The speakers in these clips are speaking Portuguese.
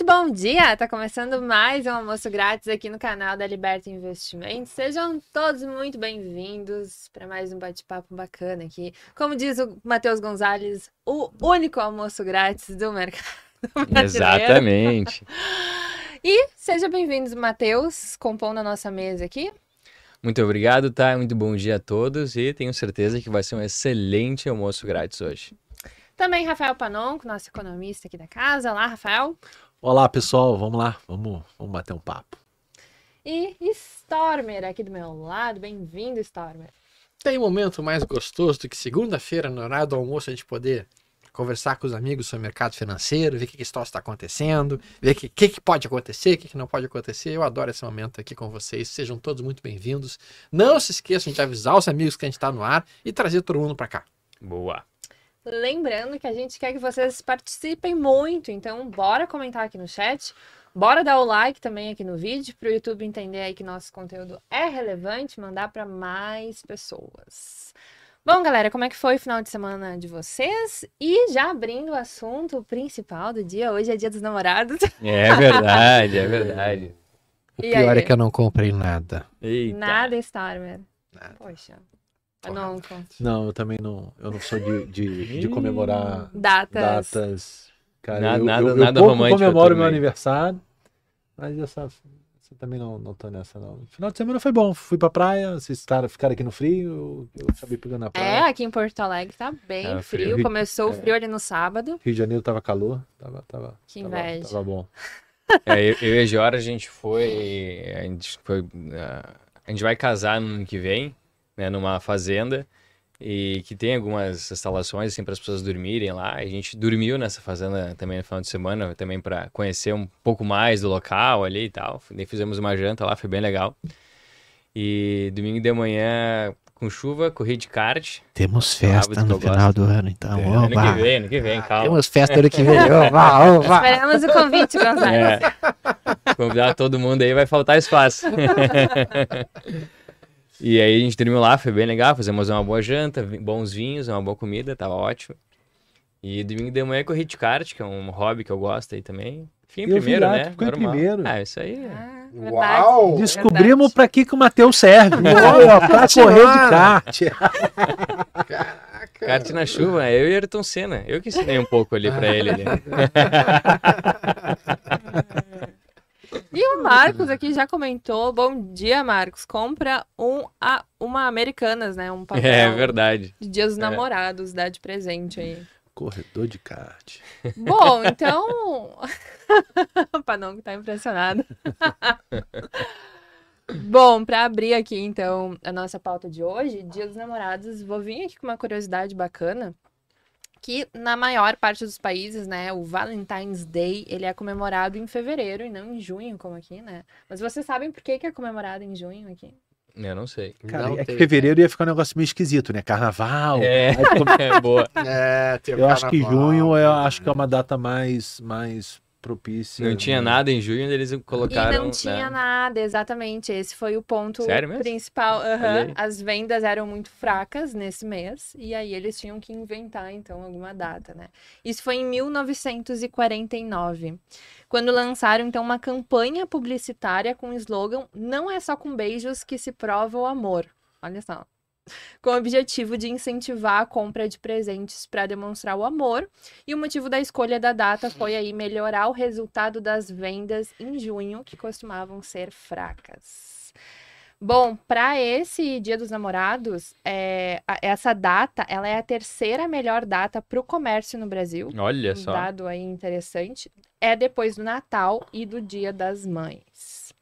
Muito bom dia! Tá começando mais um almoço grátis aqui no canal da Liberta Investimentos. Sejam todos muito bem-vindos para mais um bate-papo bacana aqui. Como diz o Matheus Gonzalez, o único almoço grátis do mercado brasileiro. Exatamente. E seja bem-vindos, Matheus, compondo a nossa mesa aqui. Muito obrigado, tá? Muito bom dia a todos e tenho certeza que vai ser um excelente almoço grátis hoje. Também Rafael Panonco, nosso economista aqui da casa. Olá, Rafael. Olá, pessoal. Vamos lá. Vamos, vamos bater um papo. E Stormer aqui do meu lado. Bem-vindo, Stormer. Tem momento mais gostoso do que segunda-feira, no horário do almoço, a gente poder conversar com os amigos sobre o mercado financeiro, ver o que, que está acontecendo, ver o que, que, que, pode acontecer, o que, que não pode acontecer. Eu adoro esse momento aqui com vocês. Sejam todos muito bem-vindos. Não se esqueçam de avisar os amigos que a gente está no ar e trazer todo mundo para cá. Boa. Lembrando que a gente quer que vocês participem muito, então bora comentar aqui no chat. Bora dar o like também aqui no vídeo para o YouTube entender aí que nosso conteúdo é relevante, mandar para mais pessoas. Bom, galera, como é que foi o final de semana de vocês? E já abrindo o assunto principal do dia, hoje é dia dos namorados. É verdade, é verdade. O e pior aí? é que eu não comprei nada. Eita. Nada, Starmer. Nada. Poxa. Eu não, não, eu também não. Eu não sou de, de, de comemorar datas. datas. Cara, nada, eu, nada, eu, nada eu romântico. comemoro meu aniversário, mas essa, essa também não, não tô nessa, não. Final de semana foi bom. Fui pra praia, vocês ficaram aqui no frio, eu acabei pegando a praia. É, aqui em Porto Alegre tá bem é, frio. frio. Começou o é. frio ali no sábado. Rio de Janeiro tava calor, tava, tava, que inveja. Tava, tava bom. É, eu, eu, e a Giora, a gente foi. A gente foi. Uh, a gente vai casar no ano que vem né, numa fazenda e que tem algumas instalações assim para as pessoas dormirem lá. A gente dormiu nessa fazenda também no final de semana, também para conhecer um pouco mais do local ali e tal. Fizemos uma janta lá, foi bem legal. E domingo de manhã com chuva, corri de kart. Temos festa no final do ano, então. É, ano que vem, ano que vem, calma. Temos festa ano que vem. Oba, oba. Esperamos o convite, Gonzalo. É. Convidar todo mundo aí vai faltar espaço. E aí a gente dormiu lá, foi bem legal, fizemos uma boa janta, bons vinhos, uma boa comida, tava ótimo. E domingo de manhã corri de kart, que é um hobby que eu gosto aí também. Fiquei em primeiro, lá, né? Ficou em primeiro. Ah, isso aí. Ah, Uau! Descobrimos para que, que o Matheus serve. para correr de kart. Caraca. Kart na chuva, né? eu e Ayrton Senna. Eu que ensinei um pouco ali para ele. Ali. Marcos aqui já comentou. Bom dia, Marcos. Compra um, a, uma Americanas, né? Um papel. É verdade. De Dia dos é. Namorados, dá de presente aí. Corredor de kart. Bom, então. o Panong tá impressionado. Bom, para abrir aqui então a nossa pauta de hoje, Dia dos Namorados, vou vir aqui com uma curiosidade bacana que na maior parte dos países, né, o Valentine's Day, ele é comemorado em fevereiro e não em junho, como aqui, né? Mas vocês sabem por que, que é comemorado em junho aqui? Eu não sei. Cara, não é que fevereiro ia ficar um negócio meio esquisito, né? Carnaval. É, é boa. É, eu acho que junho eu acho que é uma data mais, mais propícia. Não tinha né? nada em junho, eles colocaram. E não tinha né? nada, exatamente. Esse foi o ponto principal. Uhum. As vendas eram muito fracas nesse mês, e aí eles tinham que inventar, então, alguma data, né? Isso foi em 1949. Quando lançaram, então, uma campanha publicitária com o slogan Não é só com beijos que se prova o amor. Olha só com o objetivo de incentivar a compra de presentes para demonstrar o amor. E o motivo da escolha da data foi aí melhorar o resultado das vendas em junho, que costumavam ser fracas. Bom, para esse Dia dos Namorados, é, essa data ela é a terceira melhor data para o comércio no Brasil. Olha um só. Dado aí interessante. É depois do Natal e do Dia das Mães.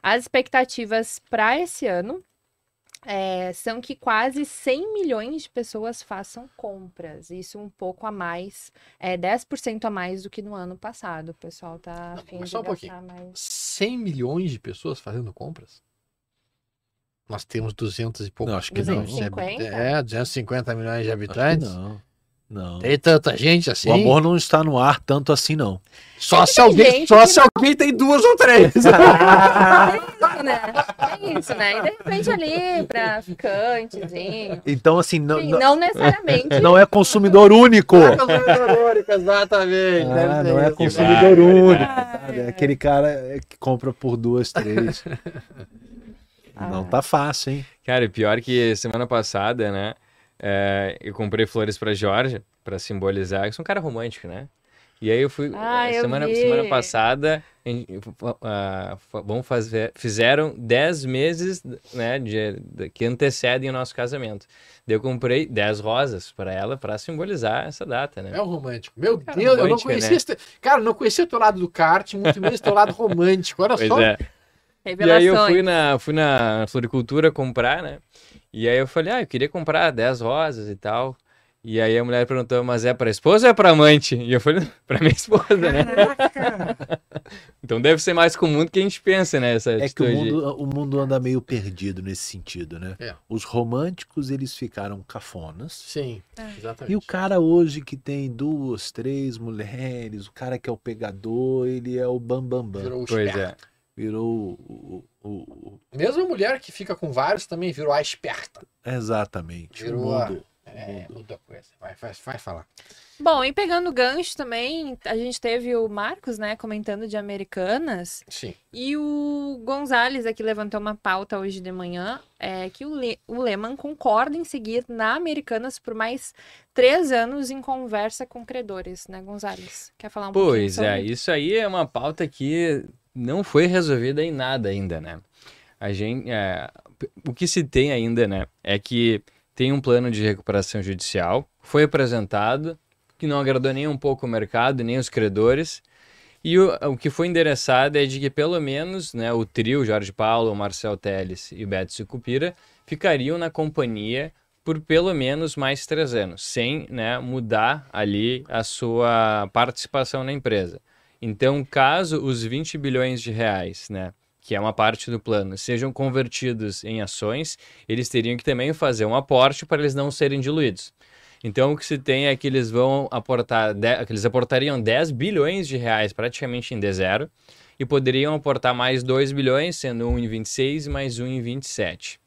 As expectativas para esse ano é, são que quase 100 milhões de pessoas façam compras. Isso um pouco a mais, é 10% a mais do que no ano passado. O pessoal tá afim de só um gastar mais. 100 milhões de pessoas fazendo compras? Nós temos 200 e poucos. Não, acho que 250? não. É, 250 milhões de habitantes. não. Não. Tem tanta gente assim. O amor não está no ar tanto assim, não. Só se alguém, só se alguém tem duas ou três. isso, né? Tem isso, né? E de repente ali, pra ficantezinho. Então, assim, não, Sim, não, não necessariamente. não é consumidor único. Exatamente. deve Ah, ser não é isso. consumidor único. sabe? É aquele cara que compra por duas, três. Não tá fácil, hein? Cara, e pior que semana passada, né? É, eu comprei flores pra Georgia, pra simbolizar. Eu sou um cara romântico, né? E aí eu fui. Ah, eh, eu semana, vi. semana passada, em- ah, vamos fazer, fizeram 10 meses né, de, de- que antecedem o nosso casamento. Daí eu comprei 10 rosas pra ela pra simbolizar essa data, né? É um romântico. Meu Cara, Deus, eu não romântico, conhecia né? esse... Cara, eu não conhecia o teu lado do kart, muito menos o teu lado romântico. Olha Pois só. é. E aí eu fui na, fui na floricultura comprar, né? E aí eu falei, ah, eu queria comprar 10 rosas e tal. E aí a mulher perguntou, mas é pra esposa ou é pra amante? E eu falei, pra minha esposa, né? Então deve ser mais comum do que a gente pensa, né? Essa É que o mundo, o mundo anda meio perdido nesse sentido, né? É. Os românticos, eles ficaram cafonas. Sim, É. exatamente. E o cara hoje que tem duas, três mulheres, o cara que é o pegador, ele é o bambambam. Bam, bam. O Pois é. Virou o, o- o- Mesmo a mulher que fica com vários também virou a esperta. Exatamente. Virou o a-. É, muda a coisa. Vai, vai, vai falar. Bom, e pegando o gancho também, a gente teve o Marcos, né, comentando de Americanas. Sim. E o Gonzalez aqui levantou uma pauta hoje de manhã, é que o, Le o Lehman concorda em seguir na Americanas por mais três anos em conversa com credores, né, Gonzalez? Quer falar um pouquinho Pois é, isso aí é uma pauta que não foi resolvida em nada ainda, né? A gente, é, o que se tem ainda, né, é que tem um plano de recuperação judicial, foi apresentado, que não agradou nem um pouco o mercado, nem os credores, e o, o que foi endereçado é de que pelo menos né, o trio Jorge Paulo, Marcel Teles e Beto Sicupira ficariam na companhia por pelo menos mais três anos, sem né, mudar ali a sua participação na empresa. Então, caso os 20 bilhões de reais, né, que é uma parte do plano, sejam convertidos em ações, eles teriam que também fazer um aporte para eles não serem diluídos. Então, o que se tem é que eles vão aportar, que eles aportariam 10 bilhões de reais praticamente em D0 e poderiam aportar mais 2 bilhões, sendo um em 26 e mais um em 27.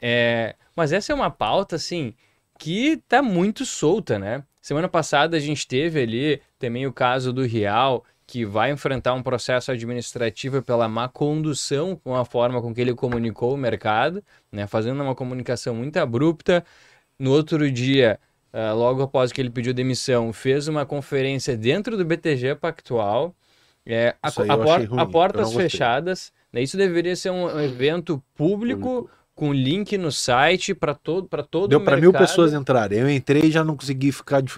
É, mas essa é uma pauta, assim, que tá muito solta, né? Semana passada a gente teve ali também o caso do Real, que vai enfrentar um processo administrativo pela má condução com a forma com que ele comunicou o mercado, né? Fazendo uma comunicação muito abrupta. No outro dia, ah, logo após que ele pediu demissão, fez uma conferência dentro do BTG Pactual, é, a, a por- a portas fechadas. né? Isso deveria ser um evento público com link no site para todo, para todo Deu para mil pessoas entrarem. Eu entrei e já não consegui ficar de-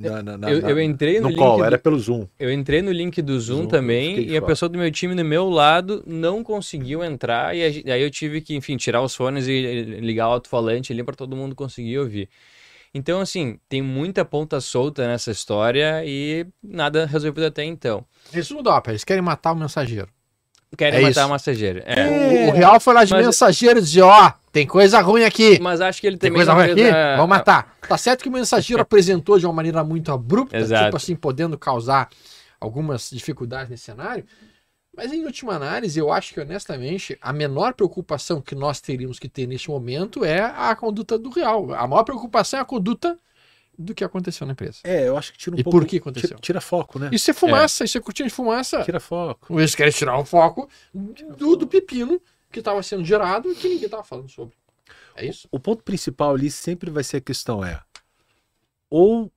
na, na- na- Eu, eu entrei no, no link call, do- era pelo Zoom. eu entrei no link do Zoom, Zoom, também e a fora. pessoa do meu time do meu lado não conseguiu entrar e aí eu tive que, enfim, tirar os fones e e ligar o alto-falante ali para todo mundo conseguir ouvir. Então, assim, tem muita ponta solta nessa história e nada resolvido até então. Resumo da ópera, eles querem matar o mensageiro. Querem É matar isso. o massageiro. É. O, o Real foi lá de Mas- mensageiro e disse, ó, tem coisa ruim aqui. Mas acho que ele Tem coisa ruim aqui? fez a- Vamos matar. Tá certo que o mensageiro apresentou de uma maneira muito abrupta, Exato. tipo assim, podendo causar algumas dificuldades nesse cenário. Mas em última análise, eu acho que honestamente a menor preocupação que nós teríamos que ter neste momento é a conduta do real. A maior preocupação é a conduta do que aconteceu na empresa. É, eu acho que tira um E pouco. por que aconteceu? Tira, tira foco, né? Isso é fumaça, isso é cortina de fumaça. Tira foco. Eles querem tirar o foco do, do pepino que estava sendo gerado e que ninguém estava falando sobre. É isso? O ponto principal ali sempre vai ser a questão é ou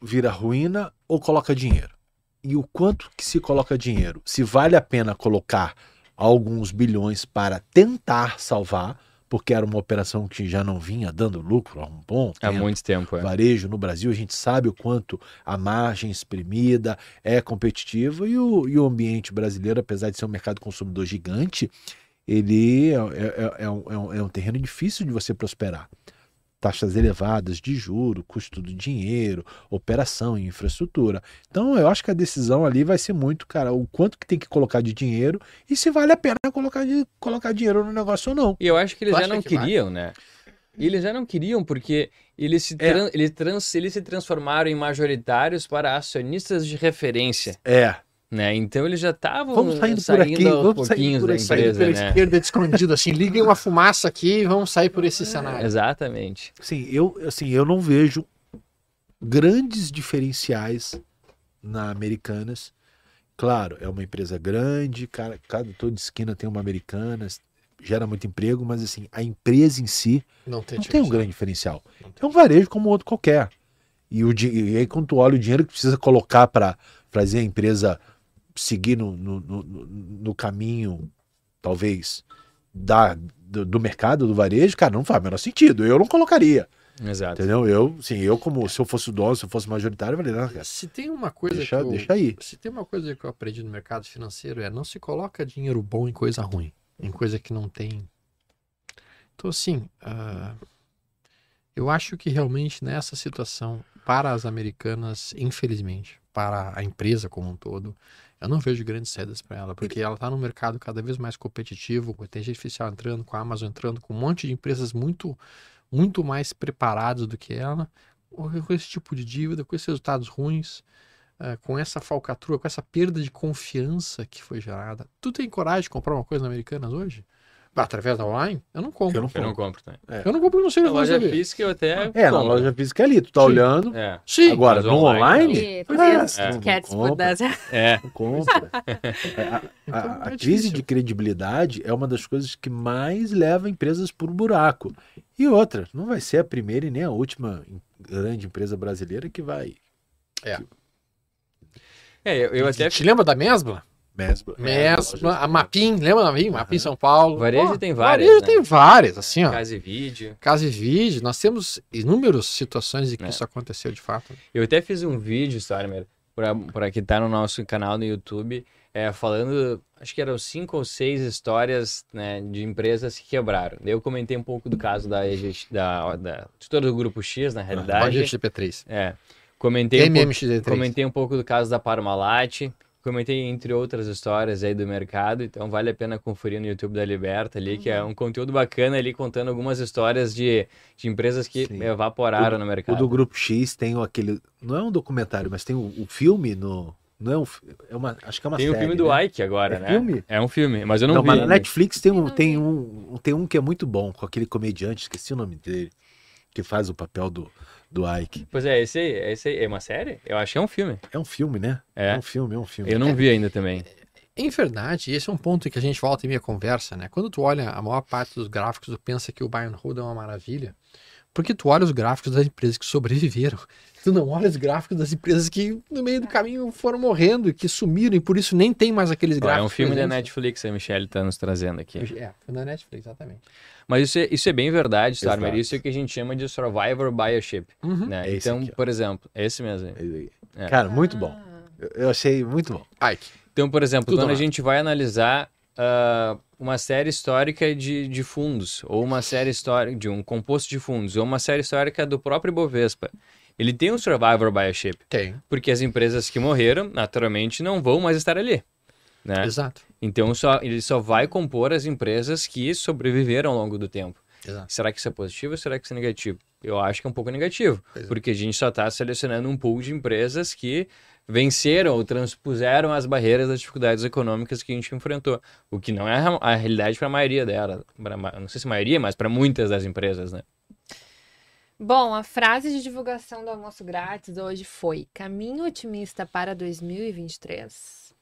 vira ruína ou coloca dinheiro. E o quanto que se coloca dinheiro? Se vale a pena colocar alguns bilhões para tentar salvar, porque era uma operação que já não vinha dando lucro há um bom Há tempo. muito tempo, é. Varejo no Brasil, a gente sabe o quanto a margem exprimida é competitiva e o, e o ambiente brasileiro, apesar de ser um mercado consumidor gigante, ele é, é- é um, é um- é um terreno difícil de você prosperar. Taxas elevadas de juro, custo do dinheiro, operação e infraestrutura. Então, eu acho que a decisão ali vai ser muito, cara, o quanto que tem que colocar de dinheiro e se vale a pena colocar, de, colocar dinheiro no negócio ou não. E eu acho que eles Tu já não que vai? queriam, né? E eles já não queriam, porque eles se, É. eles, trans- eles se transformaram em majoritários para acionistas de referência. É, né? Então eles já estavam Vamos saindo por saindo aqui, aos vamos saindo pouquinhos por da aqui. Sair empresa, pela né? esquerda escondido, assim, liguem uma fumaça aqui e vamos sair por esse cenário. Exatamente. Sim, eu, assim, eu não vejo grandes diferenciais na Americanas. Claro, é uma empresa grande, cara, cada toda esquina tem uma Americanas, gera muito emprego, mas assim, a empresa em si Não tem, não tem um grande diferencial. É um varejo como outro qualquer. E, o, e aí, quando tu olha o dinheiro que precisa colocar para fazer a empresa seguir no, no, no- no- caminho, talvez, da, do, do mercado, do varejo, cara, não faz o menor sentido. Eu não colocaria. Exato. Entendeu? Eu, sim, eu como se eu fosse o dono, se eu fosse majoritário, eu falei, não, cara, Se tem uma coisa deixa, que eu, deixa aí. se tem uma coisa que eu aprendi no mercado financeiro é não se coloca dinheiro bom em coisa ruim, em coisa que não tem. Então assim, ah, eu acho que realmente nessa situação para as americanas, infelizmente, para a empresa como um todo, eu não vejo grandes saídas para ela, porque ela está num mercado cada vez mais competitivo, com a inteligência artificial entrando, com a Amazon entrando, com um monte de empresas muito, muito mais preparadas do que ela, com esse tipo de dívida, com esses resultados ruins, eh, com essa falcatrua, com essa perda de confiança que foi gerada. Tu tem coragem de comprar uma coisa na Americanas hoje? Através da online? Eu não compro. Eu não Eu não compro. compro, né? Eu não compro não sei Na loja vai ver. física eu até. É, na compro. loja física ali, tu tá Sim. olhando. É, Sim. Agora, mas no online, online, É, 300 é. por Compra. 10 reais. é. não compra. A, a- Então, a é crise de credibilidade é uma das coisas que mais leva empresas por buraco. E outra, não vai ser a primeira e nem a última grande empresa brasileira que vai. É, eu, eu até. Te lembra da Mesbla? Mesbla. Mesbla, a Mapim, lembra da Mapim? Mapim São Paulo. Varejo Pô, tem várias, Varejo né? tem várias, assim, ó. Casa e vídeo. Casa e vídeo, nós temos inúmeras situações em que É. isso aconteceu de fato. Eu até fiz um vídeo, Stormer, pra, pra que tá no nosso canal no YouTube, é, falando, acho que eram cinco ou seis histórias né, de empresas que quebraram. Daí eu comentei um pouco do caso da, da, da de todo o Grupo X, na realidade. Pode GP3. É. Comentei um, pouco, MMXD3. comentei um pouco do caso da Parmalat, comentei entre outras histórias aí do mercado, então vale a pena conferir no YouTube da Liberta ali, que é um conteúdo bacana ali, contando algumas histórias de, de empresas que Sim. evaporaram O- no O mercado. do Grupo X tem o- aquele. Não é um documentário, mas tem o, o filme no. Não é um, é uma, acho que é uma Tem o série, filme do né? Ike agora, É né? filme? É um filme, mas eu não, Não, vi. mas na. Netflix tem um, tem, um, tem um que é muito bom, com aquele comediante, esqueci o nome dele, que faz o papel do, do Ike. Pois é, esse aí, esse é uma série? Eu acho que é um filme. É um filme, né? É. um filme, é um filme. Eu não vi ainda também. Em verdade, esse é um ponto que a gente volta e meia conversa, né? Quando tu olha a maior parte dos gráficos, tu pensa que o buy and hold é uma maravilha. Porque tu olha os gráficos das empresas que sobreviveram. Tu não olha os gráficos das empresas que no meio do caminho foram morrendo e que sumiram e por isso nem tem mais aqueles Ó, gráficos. é um filme da. Netflix, a Michelle tá nos trazendo aqui. É, foi da Netflix, exatamente. Mas isso é, isso é bem verdade, Starmer. Isso é o que a gente chama de Survivor Bioship. Uhum. Né? É esse então, aqui, por exemplo, é esse mesmo. É. Cara, muito bom. Eu, achei muito bom. Ike. Então, por exemplo, Tudo quando a lá. gente vai analisar ah, uma série histórica de, de fundos, ou uma série histórica de um composto de fundos, ou uma série histórica do próprio Bovespa, ele tem um Survivor Bioship, Tem. porque as empresas que morreram, naturalmente, não vão mais estar ali. Né? Exato. Então, só, ele só vai compor as empresas que sobreviveram ao longo do tempo. Exato. Será que isso é positivo ou será que isso é negativo? Eu acho que é um pouco negativo, é. porque a gente só está selecionando um pool de empresas que venceram ou transpuseram as barreiras das dificuldades econômicas que a gente enfrentou, o que não é a, realidade para a maioria delas, pra não sei se a maioria, mas para muitas das empresas, né? Bom, a frase de divulgação do almoço grátis hoje foi: caminho otimista para 2023.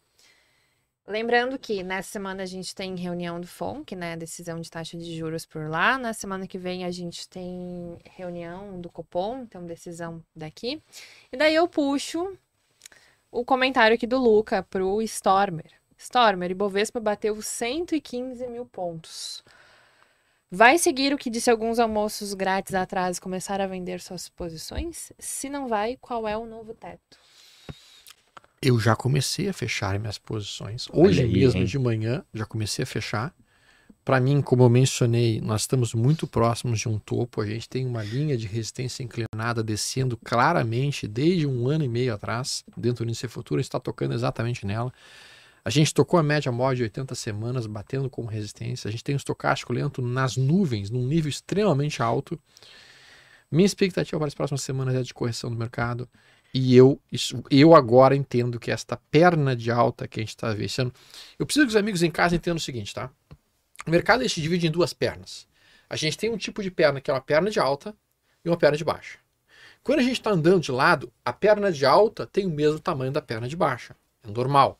Lembrando que nessa semana a gente tem reunião do FONC, né? Decisão de taxa de juros por lá. Na semana que vem a gente tem reunião do Copom, então decisão daqui. E daí eu puxo o comentário aqui do Luca pro Stormer. Stormer, Ibovespa bateu 115 mil pontos. Vai seguir o que disse alguns almoços grátis atrás e começar a vender suas posições? Se não vai, qual é o novo teto? Eu já comecei a fechar minhas posições. Hoje aí, mesmo hein? de manhã, já comecei a fechar. Para mim, como eu mencionei, nós estamos muito próximos de um topo. A gente tem uma linha de resistência inclinada descendo claramente desde um ano e meio atrás, dentro do índice futuro, está tocando exatamente nela. A gente tocou a média móvel de 80 semanas, batendo como resistência. A gente tem um estocástico lento nas nuvens, num nível extremamente alto. Minha expectativa para as próximas semanas é de correção do mercado. E eu, eu agora entendo que esta perna de alta que a gente está vivenciando. Eu preciso que os amigos em casa entendam o seguinte, tá? O mercado se divide em duas pernas. A gente tem um tipo de perna que é uma perna de alta e uma perna de baixa. Quando a gente está andando de lado, a perna de alta tem o mesmo tamanho da perna de baixa. É normal.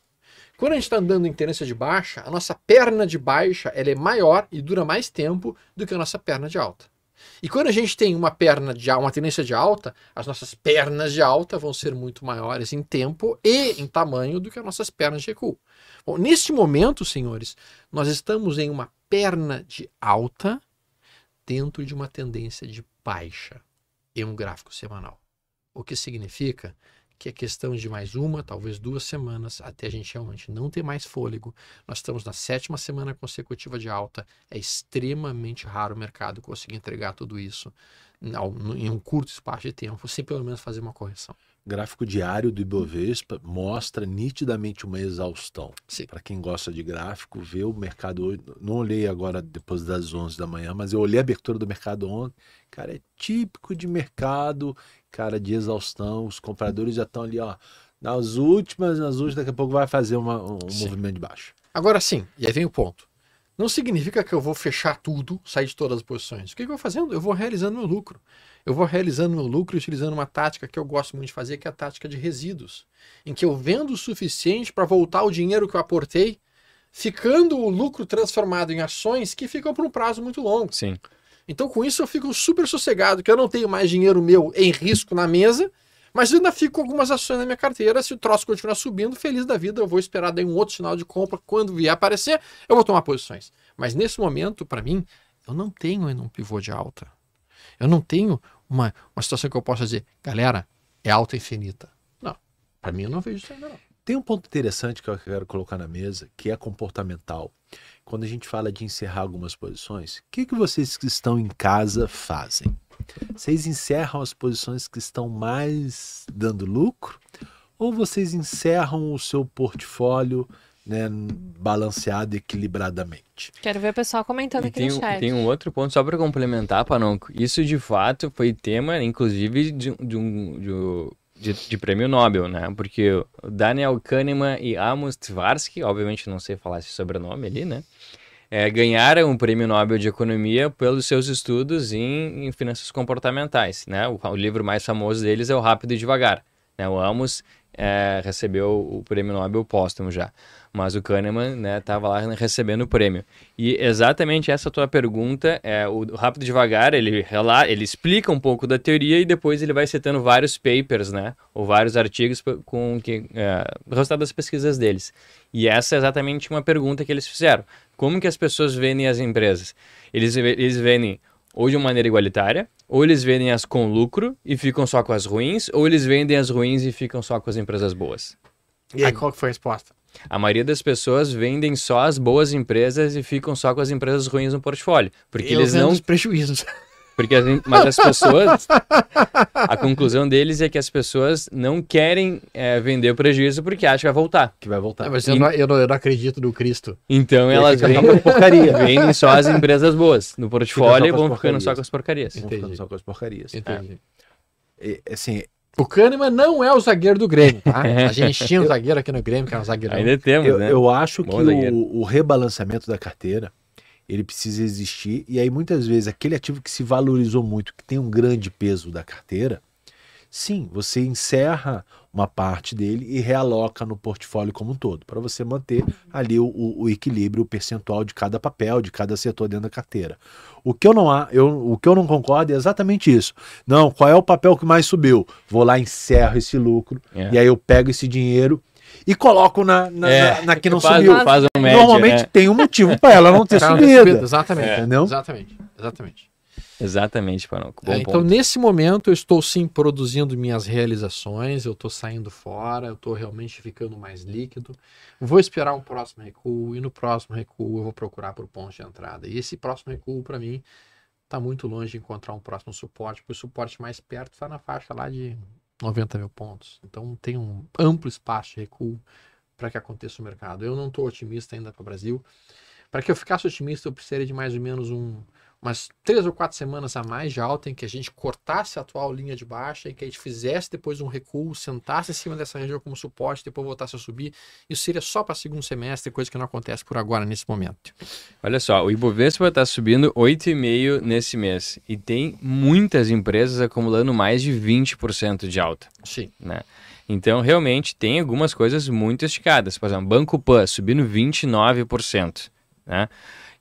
Quando a gente está andando em tendência de baixa, a nossa perna de baixa ela é maior e dura mais tempo do que a nossa perna de alta. E quando a gente tem uma perna de uma tendência de alta, as nossas pernas de alta vão ser muito maiores em tempo e em tamanho do que as nossas pernas de recuo. Bom, neste momento, senhores, nós estamos em uma perna de alta dentro de uma tendência de baixa em um gráfico semanal. O que significa que é questão de mais uma, talvez duas semanas, até a gente realmente não ter mais fôlego. Nós estamos na sétima semana consecutiva de alta. É extremamente raro o mercado conseguir entregar tudo isso em um curto espaço de tempo, sem pelo menos fazer uma correção. Gráfico diário do Ibovespa mostra nitidamente uma exaustão. Para quem gosta de gráfico, vê o mercado hoje. Não olhei agora depois das 11 da manhã, mas eu olhei a abertura do mercado ontem. Cara, é típico de mercado, cara, de exaustão. Os compradores já estão ali, ó, nas últimas, nas últimas, daqui a pouco vai fazer uma, um Sim. movimento de baixo. Agora sim, e aí vem o ponto. Não significa que eu vou fechar tudo, sair de todas as posições. O que, que eu vou fazendo? Eu vou realizando meu lucro. Eu vou realizando meu lucro utilizando uma tática que eu gosto muito de fazer, que é a tática de resíduos, em que eu vendo o suficiente para voltar o dinheiro que eu aportei, ficando o lucro transformado em ações que ficam por um prazo muito longo. Sim. Então, com isso, eu fico super sossegado, que eu não tenho mais dinheiro meu em risco na mesa, mas eu ainda fico com algumas ações na minha carteira. Se o troço continuar subindo, feliz da vida, eu vou esperar daí um outro sinal de compra. Quando vier aparecer, eu vou tomar posições. Mas nesse momento, para mim, eu não tenho ainda um pivô de alta. Eu não tenho uma, uma situação que eu possa dizer, galera, é alta infinita. Não, para mim eu não vejo isso ainda não. Tem um ponto interessante que eu quero colocar na mesa, que é comportamental. Quando a gente fala de encerrar algumas posições, o que, que vocês que estão em casa fazem? Vocês encerram as posições que estão mais dando lucro? Ou vocês encerram o seu portfólio né, balanceado equilibradamente? Quero ver o pessoal comentando E aqui tem, no um- chat. tem um outro ponto só para complementar, Panonco. Isso de fato foi tema, inclusive, de, de um de, um- de, de prêmio Nobel, né? Porque Daniel Kahneman e Amos Tversky, obviamente não sei falar esse sobrenome ali, né? É, ganharam o prêmio Nobel de Economia pelos seus estudos em, em finanças comportamentais, né? O, o livro mais famoso deles é o Rápido e Devagar. Né? O Amos é, recebeu o prêmio Nobel póstumo já, mas o Kahneman né, estava lá recebendo o prêmio. E exatamente essa tua pergunta, é, o Rápido Devagar, ele, ele explica um pouco da teoria e depois ele vai citando vários papers, né, ou vários artigos com que, é, resultado das pesquisas deles. E essa é exatamente uma pergunta que eles fizeram. Como que as pessoas veem as empresas? Eles, eles veem ou de uma maneira igualitária, ou eles vendem as com lucro e ficam só com as ruins, ou eles vendem as ruins e ficam só com as empresas boas. E aí, qual que foi a resposta? A maioria das pessoas vendem só as boas empresas e ficam só com as empresas ruins no portfólio. Porque Eu eles não. os prejuízos. Porque as, mas as pessoas. A conclusão deles é que as pessoas não querem é, vender o prejuízo porque acham que vai voltar. Que vai voltar. mas eu não, eu, não, eu não acredito no Cristo. Então E aí elas vendem, porcaria. vendem só as empresas boas no portfólio e vão ficando só com as porcarias. Vão ficando Entendi. só com as porcarias. Entendi. E, assim, O Kahneman não é o zagueiro do Grêmio, tá? A gente tinha um zagueiro aqui no Grêmio, que era um zagueirão. Ainda temos, eu, né? eu acho Bom que zagueiro. o, o rebalanceamento da carteira ele precisa existir e aí muitas vezes aquele ativo que se valorizou muito, que tem um grande peso da carteira, sim, você encerra uma parte dele e realoca no portfólio como um todo, para você manter ali o, o- equilíbrio, o percentual de cada papel, de cada setor dentro da carteira. O que eu não há, eu, o que eu não concordo é exatamente isso. Não, qual é o papel que mais subiu? Vou lá, encerro esse lucro É. e aí eu pego esse dinheiro e coloco na, na, É, na- na que não faz, subiu. Faz um médio, Normalmente né? tem um motivo para ela não ter Cara, subido. Exatamente. Entendeu? Exatamente. Exatamente. Exatamente, Panoco. Bom É, então, ponto. nesse momento, eu estou sim produzindo minhas realizações, eu estou saindo fora, eu estou realmente ficando mais líquido. Vou esperar um próximo recuo, e no próximo recuo eu vou procurar por pontos de entrada. E esse próximo recuo, para mim, está muito longe de encontrar um próximo suporte, porque o suporte mais perto está na faixa lá de 90 mil pontos. Então, tem um amplo espaço de recuo para que aconteça o mercado. Eu não estou otimista ainda para o Brasil. Para que eu ficasse otimista, eu precisaria de mais ou menos um, umas três ou quatro semanas a mais de alta em que a gente cortasse a atual linha de baixa, em que a gente fizesse depois um recuo, sentasse em cima dessa região como suporte, depois voltasse a subir. Isso seria só para segundo semestre, coisa que não acontece por agora nesse momento. Olha só, o Ibovespa está subindo 8,5% nesse mês e tem muitas empresas acumulando mais de 20% de alta. Sim. Né? Então, realmente, tem algumas coisas muito esticadas. Por exemplo, Banco Pan subindo 29%. Né?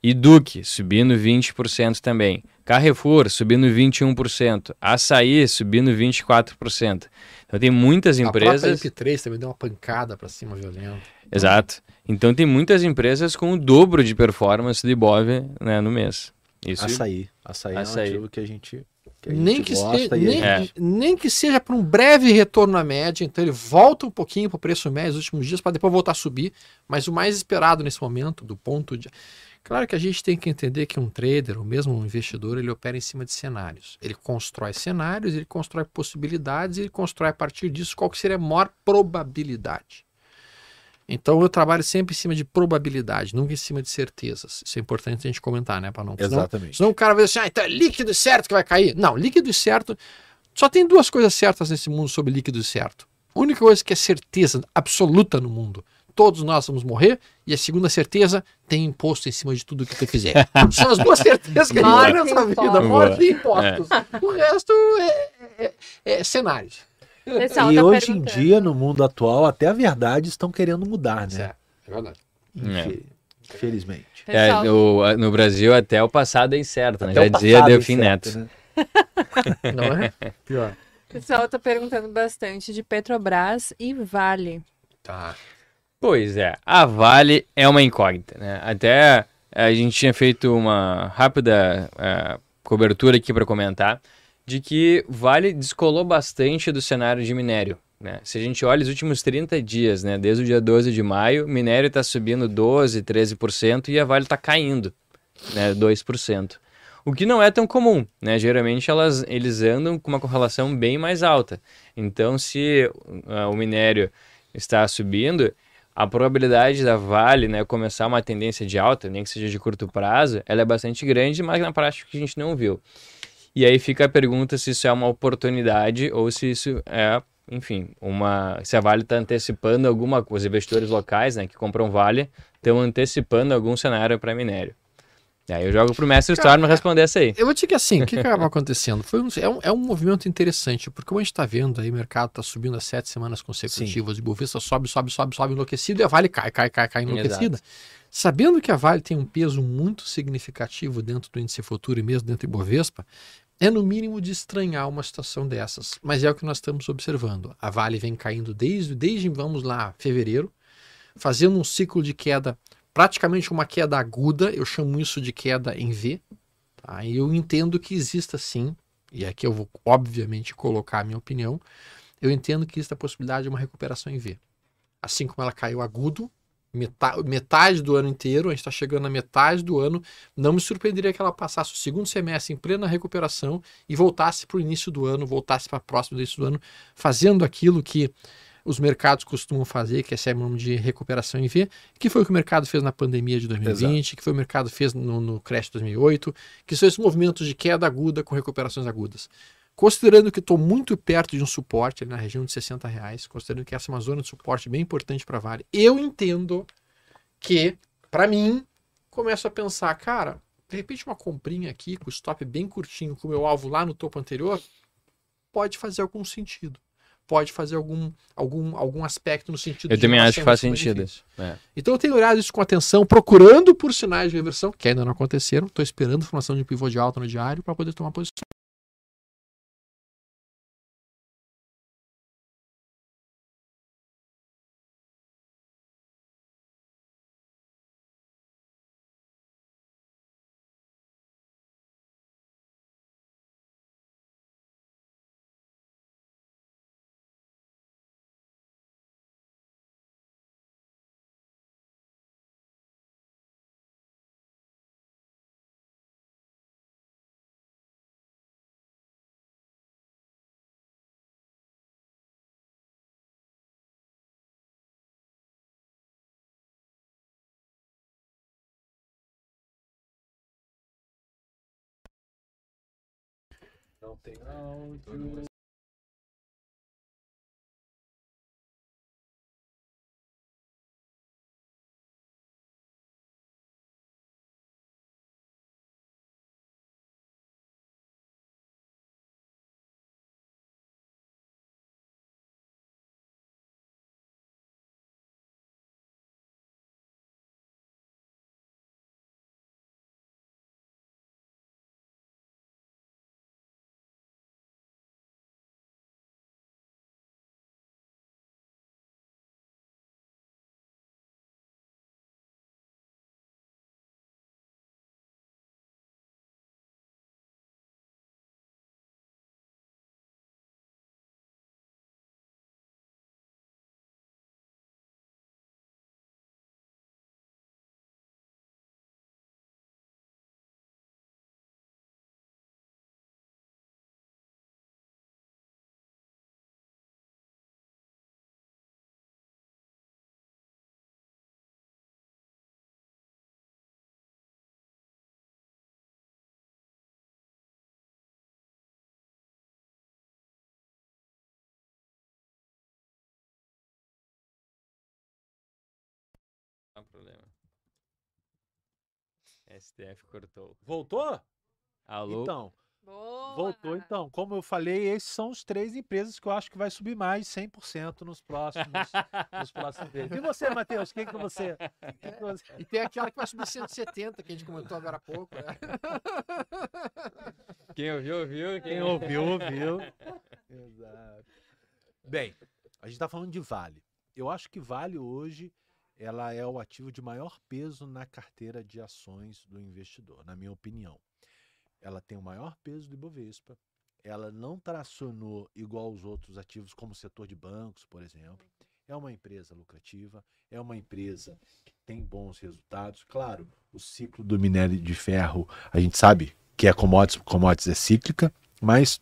E Duque subindo 20% também. Carrefour subindo 21%. Açaí subindo 24%. Então tem muitas A empresas. própria IP3 também deu uma pancada para cima violenta. Exato. Então tem muitas empresas com o dobro de performance do Ibov né, no mês. Isso Açaí. Açaí, Açaí. é um ativo que a gente, que a Nem que, se- a nem, É. nem que seja para um breve retorno à média, então ele volta um pouquinho para o preço médio nos últimos dias para depois voltar a subir, mas o mais esperado nesse momento, do ponto de. Claro que a gente tem que entender que um trader, ou mesmo um investidor, ele opera em cima de cenários. Ele constrói cenários, ele constrói possibilidades, ele constrói a partir disso qual que seria a maior probabilidade. Então eu trabalho sempre em cima de probabilidade, nunca em cima de certezas. Isso é importante a gente comentar, né, para não senão- Exatamente. Senão o cara vai dizer assim, ah, então é líquido e certo que vai cair. Não, líquido e certo. Só tem duas coisas certas nesse mundo sobre líquido e certo. A única coisa que é certeza absoluta no mundo. Todos nós vamos morrer. E a segunda certeza, tem imposto em cima de tudo que tu fizer. São as duas certezas que a gente tem nessa vida. Morte e impostos. O resto é, é- é cenários. Pessoal, E tá hoje em dia, no mundo atual, até a verdade estão querendo mudar, né? Certo, é verdade. Infe- Infelizmente. É, Pessoal, o- no Brasil, até o passado é incerto, né? Até Já o dizia Delfim é Neto. né? Não é? Pior. o pessoal tá perguntando bastante de Petrobras e Vale. Tá. Pois é, a Vale é uma incógnita, né? Até a gente tinha feito uma rápida eh, cobertura aqui para comentar de que Vale descolou bastante do cenário de minério. Né? Se a gente olha os últimos 30 dias, né? desde o dia 12 de maio, minério está subindo 12%, 13% e a Vale está caindo né? 2%. O que não é tão comum, né? Geralmente elas, eles andam com uma correlação bem mais alta. Então, se ah, o minério está subindo, a probabilidade da Vale né, começar uma tendência de alta, nem que seja de curto prazo, ela é bastante grande, mas na prática a gente não viu. E aí fica a pergunta se isso é uma oportunidade ou se isso é, enfim, uma. Se a Vale está antecipando alguma coisa, os investidores locais né, que compram Vale estão antecipando algum cenário para minério. E aí eu jogo pro Mestre Storm responder essa aí. Eu vou te dizer que assim, o que, acaba acontecendo? Foi um, é, um, é um movimento interessante, porque como a gente está vendo aí, o mercado está subindo há sete semanas consecutivas, e o Bovespa sobe, sobe, sobe, sobe enlouquecido, e a Vale cai, cai, cai, cai enlouquecida. Sabendo que a Vale tem um peso muito significativo dentro do índice futuro e mesmo dentro do Ibovespa, é no mínimo de estranhar uma situação dessas. Mas é o que nós estamos observando. A Vale vem caindo desde, desde vamos lá, fevereiro, fazendo um ciclo de queda, praticamente uma queda aguda, eu chamo isso de queda em V. Tá? Eu entendo que exista sim, e aqui eu vou obviamente colocar a minha opinião, eu entendo que existe a possibilidade de uma recuperação em V. Assim como ela caiu agudo, meta- metade do ano inteiro, a gente está chegando na metade do ano, não me surpreenderia que ela passasse o segundo semestre em plena recuperação e voltasse para o início do ano, voltasse para próximo do início do ano, fazendo aquilo que os mercados costumam fazer, que é chamado de recuperação em V, que foi o que o mercado fez na pandemia de 2020, que foi o mercado fez no, no crash de 2008, que são esses movimentos de queda aguda com recuperações agudas. Considerando que estou muito perto de um suporte na região de 60 reais, considerando que essa é uma zona de suporte bem importante para a Vale, eu entendo que, para mim, começo a pensar, cara, de repente uma comprinha aqui com o stop bem curtinho, com o meu alvo lá no topo anterior, pode fazer algum sentido. Pode fazer algum, algum, algum aspecto no sentido Eu de também acho que faz sentido. risco-benefício. É. Então eu tenho olhado isso com atenção, procurando por sinais de reversão, que ainda não aconteceram. Estou esperando formação de pivô de alta no diário para poder tomar posição. Não tem Não há problema. STF cortou. Voltou? Alô? Então, Boa! voltou então. Como eu falei, esses são os três empresas que eu acho que vai subir mais 100% nos próximos, nos próximos meses. E você, Matheus, o que, que você... que que você- E tem aquela que vai subir 170, que a gente comentou agora há pouco. Né? Quem ouviu, ouviu. Quem ouviu, ouviu. Exato. Bem, a gente está falando de Vale. Eu acho que Vale hoje ela é o ativo de maior peso na carteira de ações do investidor, na minha opinião. Ela tem o maior peso do Ibovespa. Ela não tracionou igual aos outros ativos, como o setor de bancos, por exemplo. É uma empresa lucrativa, é uma empresa que tem bons resultados. Claro, o ciclo do minério de ferro, a gente sabe que é commodities, commodities é cíclica, mas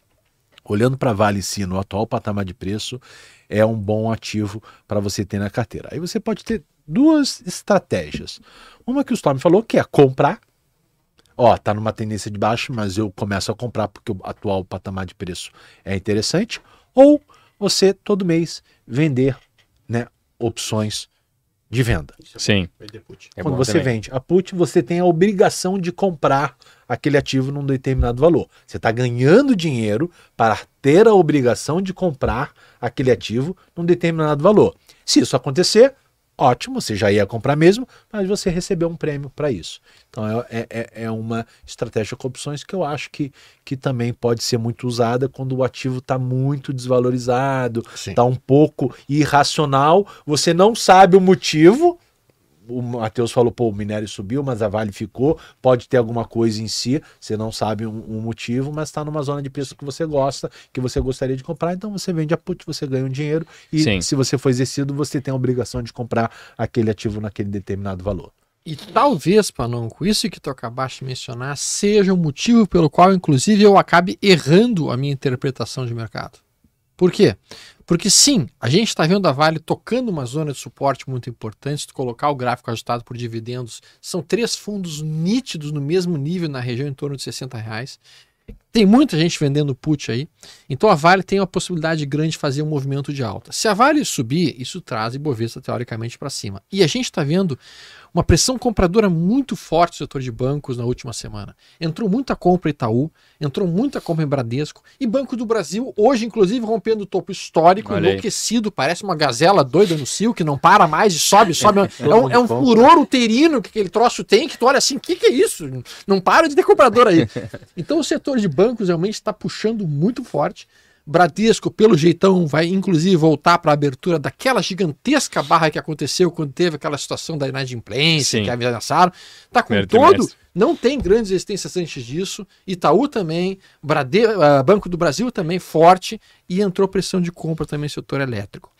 olhando para a Vale em si, no atual patamar de preço, é um bom ativo para você ter na carteira. Aí você pode ter duas estratégias. Uma que o Storm falou, que é comprar. Ó, tá numa tendência de baixo, mas eu começo a comprar porque o atual patamar de preço é interessante. Ou você todo mês vender, né, opções de venda. Sim. Vender put. É Quando você também. vende a put, você tem a obrigação de comprar aquele ativo num determinado valor. Você está ganhando dinheiro para ter a obrigação de comprar aquele ativo num determinado valor. Se isso acontecer, ótimo, você já ia comprar mesmo, mas você recebeu um prêmio para isso. Então é, é- é uma estratégia com opções que eu acho que, que também pode ser muito usada quando o ativo está muito desvalorizado, está um pouco irracional, você não sabe o motivo. O Matheus falou, pô, o minério subiu, mas a Vale ficou. Pode ter alguma coisa em si, você não sabe um, um motivo, mas está numa zona de preço que você gosta, que você gostaria de comprar, então você vende a put, você ganha um dinheiro e Sim. se você for exercido, você tem a obrigação de comprar aquele ativo naquele determinado valor. E talvez, Panonco, isso que tu acabaste de mencionar seja o motivo pelo qual, inclusive, eu acabe errando a minha interpretação de mercado. Por quê? Porque sim, a gente está vendo a Vale tocando uma zona de suporte muito importante. Se tu colocar o gráfico ajustado por dividendos, são três fundos nítidos no mesmo nível na região em torno de 60 reais. Tem muita gente vendendo put aí. Então a Vale tem uma possibilidade grande de fazer um movimento de alta. Se a Vale subir, isso traz Ibovespa teoricamente para cima. E a gente está vendo uma pressão compradora muito forte no setor de bancos na última semana. Entrou muita compra em Itaú, entrou muita compra em Bradesco e Banco do Brasil, hoje, inclusive, rompendo o topo histórico, Olha aí. enlouquecido, parece uma gazela doida no cio que não para mais e sobe, sobe. é, um, é um furor uterino que aquele troço tem, que tu olha assim, o que, que é isso? Não para de ter comprador aí. Então o setor de bancos realmente está puxando muito forte. Bradesco, pelo jeitão, vai inclusive voltar para a abertura daquela gigantesca barra que aconteceu quando teve aquela situação da inadimplência Sim. que ameaçaram. Tá com Primeiro todo, trimestre. não tem grandes resistências antes disso. Itaú também, Brade... ah, Banco do Brasil também forte e entrou pressão de compra também no setor elétrico.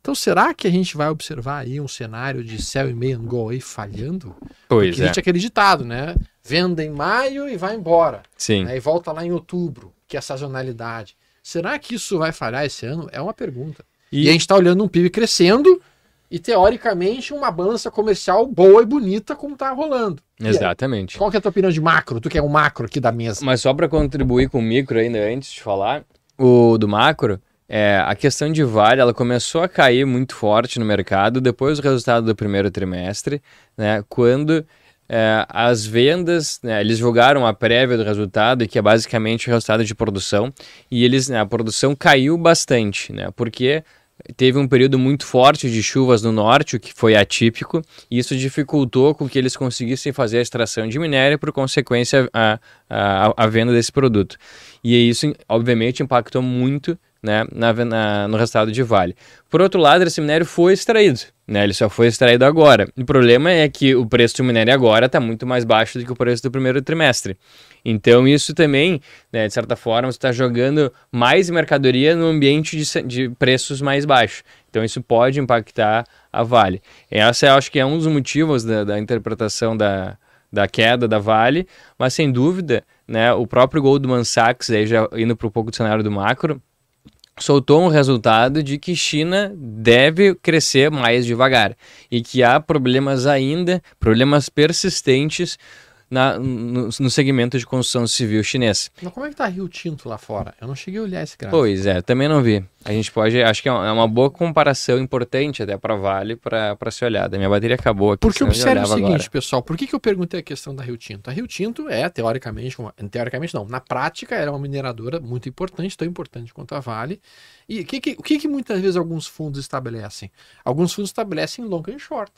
Então será que a gente vai observar aí um cenário de céu e meio gol aí falhando? Pois Porque é. existe aquele ditado, né? Venda em maio e vai embora. Sim. Né? E volta lá em outubro, que é a sazonalidade. Será que isso vai falhar esse ano? É uma pergunta. E, E, a gente está olhando um PIB crescendo e teoricamente uma balança comercial boa e bonita como tá rolando. Exatamente. qual que é a tua opinião de macro? Tu que é o macro aqui da mesa. Mas só para contribuir com o micro ainda antes de falar, o do macro, é, a questão de vale, ela começou a cair muito forte no mercado depois do resultado do primeiro trimestre, né, quando é, as vendas, né, eles jogaram a prévia do resultado, que é basicamente o resultado de produção, e eles, né, a produção caiu bastante, né, porque teve um período muito forte de chuvas no norte, o que foi atípico, e isso dificultou com que eles conseguissem fazer a extração de minério por consequência, a, a, a venda desse produto. E isso, obviamente, impactou muito né, na, na, no resultado de Vale. Por outro lado, esse minério foi extraído, né, ele só foi extraído agora. O problema é que o preço do minério agora está muito mais baixo do que o preço do primeiro trimestre. Então, isso também, né, de certa forma, está jogando mais mercadoria no ambiente de, de preços mais baixos. Então, isso pode impactar a Vale. Essa, acho que é um dos motivos da, da interpretação da, da queda da Vale, mas sem dúvida, né, o próprio Goldman Sachs, aí já indo para um pouco do cenário do macro, soltou um resultado de que China deve crescer mais devagar e que há problemas ainda, problemas persistentes na, no, no, segmento de construção civil chinês. Mas como é que tá Rio Tinto lá fora? Eu não cheguei a olhar esse gráfico. Pois é, também não vi. A gente pode, acho que é uma boa comparação importante até para Vale para se olhar. Da minha bateria acabou aqui. Porque observe o seguinte, agora. pessoal, por que, que eu perguntei a questão da Rio Tinto? A Rio Tinto é, teoricamente, teoricamente não, na prática era uma mineradora muito importante, tão importante quanto a Vale. E o que, que, que, que muitas vezes alguns fundos estabelecem? Alguns fundos estabelecem long and short.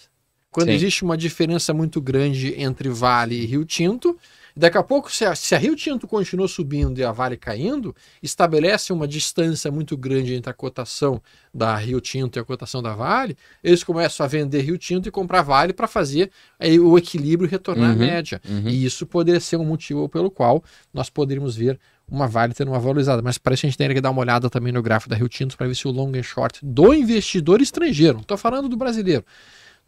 Quando Sim. existe uma diferença muito grande entre Vale e Rio Tinto, daqui a pouco, se a, se a Rio Tinto continua subindo e a Vale caindo, estabelece uma distância muito grande entre a cotação da Rio Tinto e a cotação da Vale, eles começam a vender Rio Tinto e comprar Vale para fazer aí, o equilíbrio retornar à Uhum, média. uhum. E isso poderia ser um motivo pelo qual nós poderíamos ver uma Vale tendo uma valorizada. Mas parece que a gente tem que dar uma olhada também no gráfico da Rio Tinto para ver se o long and short do investidor estrangeiro, não estou falando do brasileiro,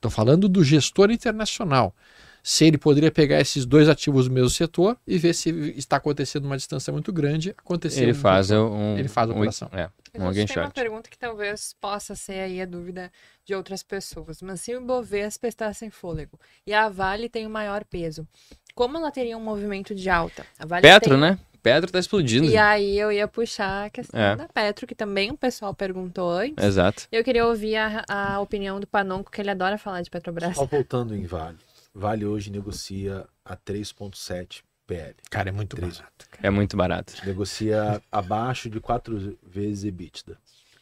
estou falando do gestor internacional. Se ele poderia pegar esses dois ativos do mesmo setor e ver se está acontecendo uma distância muito grande, acontecer Ele um- faz um, ele faz a um, operação. É, A um long gente tem uma pergunta que talvez possa ser aí a dúvida de outras pessoas. Mas se o Ibovespa está sem fôlego e a Vale tem o maior peso, como ela teria um movimento de alta? A Vale Petro, tem- né? Petro tá explodindo. E aí eu ia puxar a questão É. da Petro, que também o pessoal perguntou antes. Exato. Eu queria ouvir a, a opinião do Panonco, que ele adora falar de Petrobras. Só voltando em Vale. Vale hoje negocia a 3,7 PL. Cara, é muito Três. barato. cara. É muito barato. Negocia abaixo de 4 vezes EBITDA.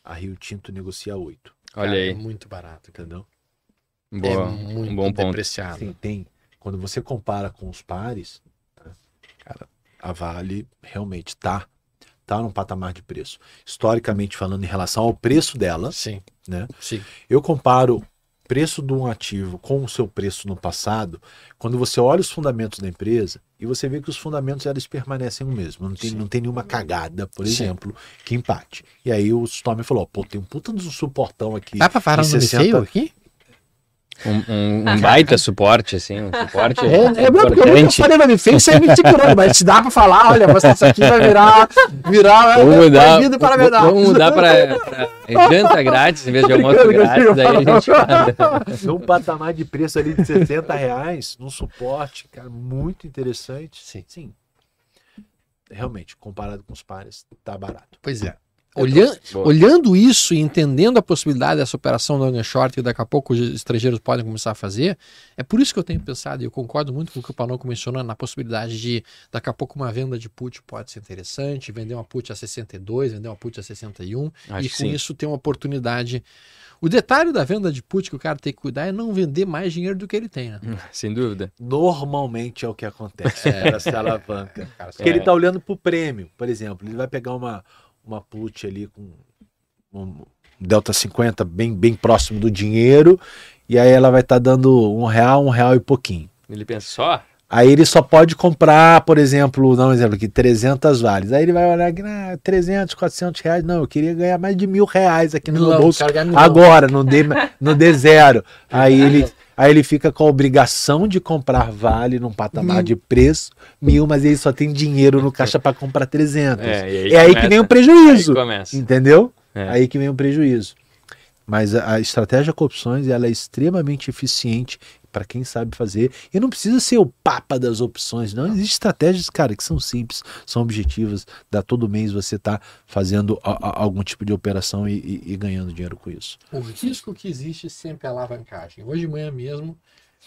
A Rio Tinto negocia 8, Olha Cara, É aí. muito barato. cara. entendeu? Boa, é muito um bom ponto. depreciado. Assim, tem, quando você compara com os pares, né, cara, a Vale realmente tá, tá num patamar de preço. Historicamente falando, em relação ao preço dela, Sim, né? sim. Eu comparo preço de um ativo com o seu preço no passado, quando você olha os fundamentos da empresa e você vê que os fundamentos eles permanecem o mesmo. Não tem, Sim. não tem nenhuma cagada, por Sim. exemplo, que empate. E aí o Storm falou: pô, tem um puta de um suportão aqui. Dá pra falar no nome 60 feio aqui? Um, um- um baita suporte, assim, um suporte É, é bom, porque eu nunca falei nome feio sem me segurando, mas se dá pra falar, olha, mas isso aqui vai virar, virar Vamos mudar, proibido para verdade. vamos mudar para, para janta grátis em vez de almoço grátis, daí a gente faz. Num patamar de preço ali de 60 reais, num suporte, cara, muito interessante. Sim. Sim. Realmente, comparado com os pares, tá barato. Pois é. Olhando, Boa. olhando isso e entendendo a possibilidade dessa operação long and short que daqui a pouco os estrangeiros podem começar a fazer, é por isso que eu tenho pensado, e eu concordo muito com o que o Panoco mencionou, na possibilidade de daqui a pouco uma venda de put pode ser interessante, vender uma put a 62, vender uma put a 61, Acho e com sim. isso ter uma oportunidade. O detalhe da venda de put que o cara tem que cuidar é não vender mais dinheiro do que ele tem, né? Sem dúvida. Normalmente é o que acontece. É. Se alavanca. Porque É. ele tá olhando pro prêmio, por exemplo. Ele vai pegar uma, uma put ali com um Delta 50 bem, bem próximo do dinheiro, e aí ela vai estar dando um real, um real e pouquinho. Ele pensa só, Aí ele só pode comprar, por exemplo, dá um exemplo aqui, 300 vales. Aí ele vai olhar aqui, ah, 300, 400 reais. Não, eu queria ganhar mais de mil reais aqui no meu Milão, bolso agora, no D, no D zero. Aí ele, aí ele fica com a obrigação de comprar vale num patamar Mil. de preço mil, mas ele só tem dinheiro no caixa para comprar 300. É, e É aí que vem o prejuízo, Aí entendeu? É. Aí que vem o prejuízo. Mas a, a estratégia com opções ela é extremamente eficiente para quem sabe fazer. E não precisa ser o papa das opções, não. Existem estratégias, cara, que são simples, são objetivas. Dá todo mês você tá fazendo a- a- algum tipo de operação e, e- e ganhando dinheiro com isso. O risco que existe sempre é a alavancagem. Hoje de manhã mesmo,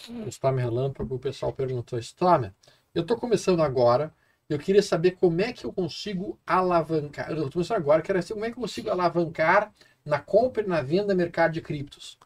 o Stormer Relâmpago, o pessoal perguntou, Stormer, eu estou começando agora, eu queria saber como é que eu consigo alavancar. Eu estou começando agora, quero saber como é que eu consigo alavancar na compra e na venda mercado de criptos.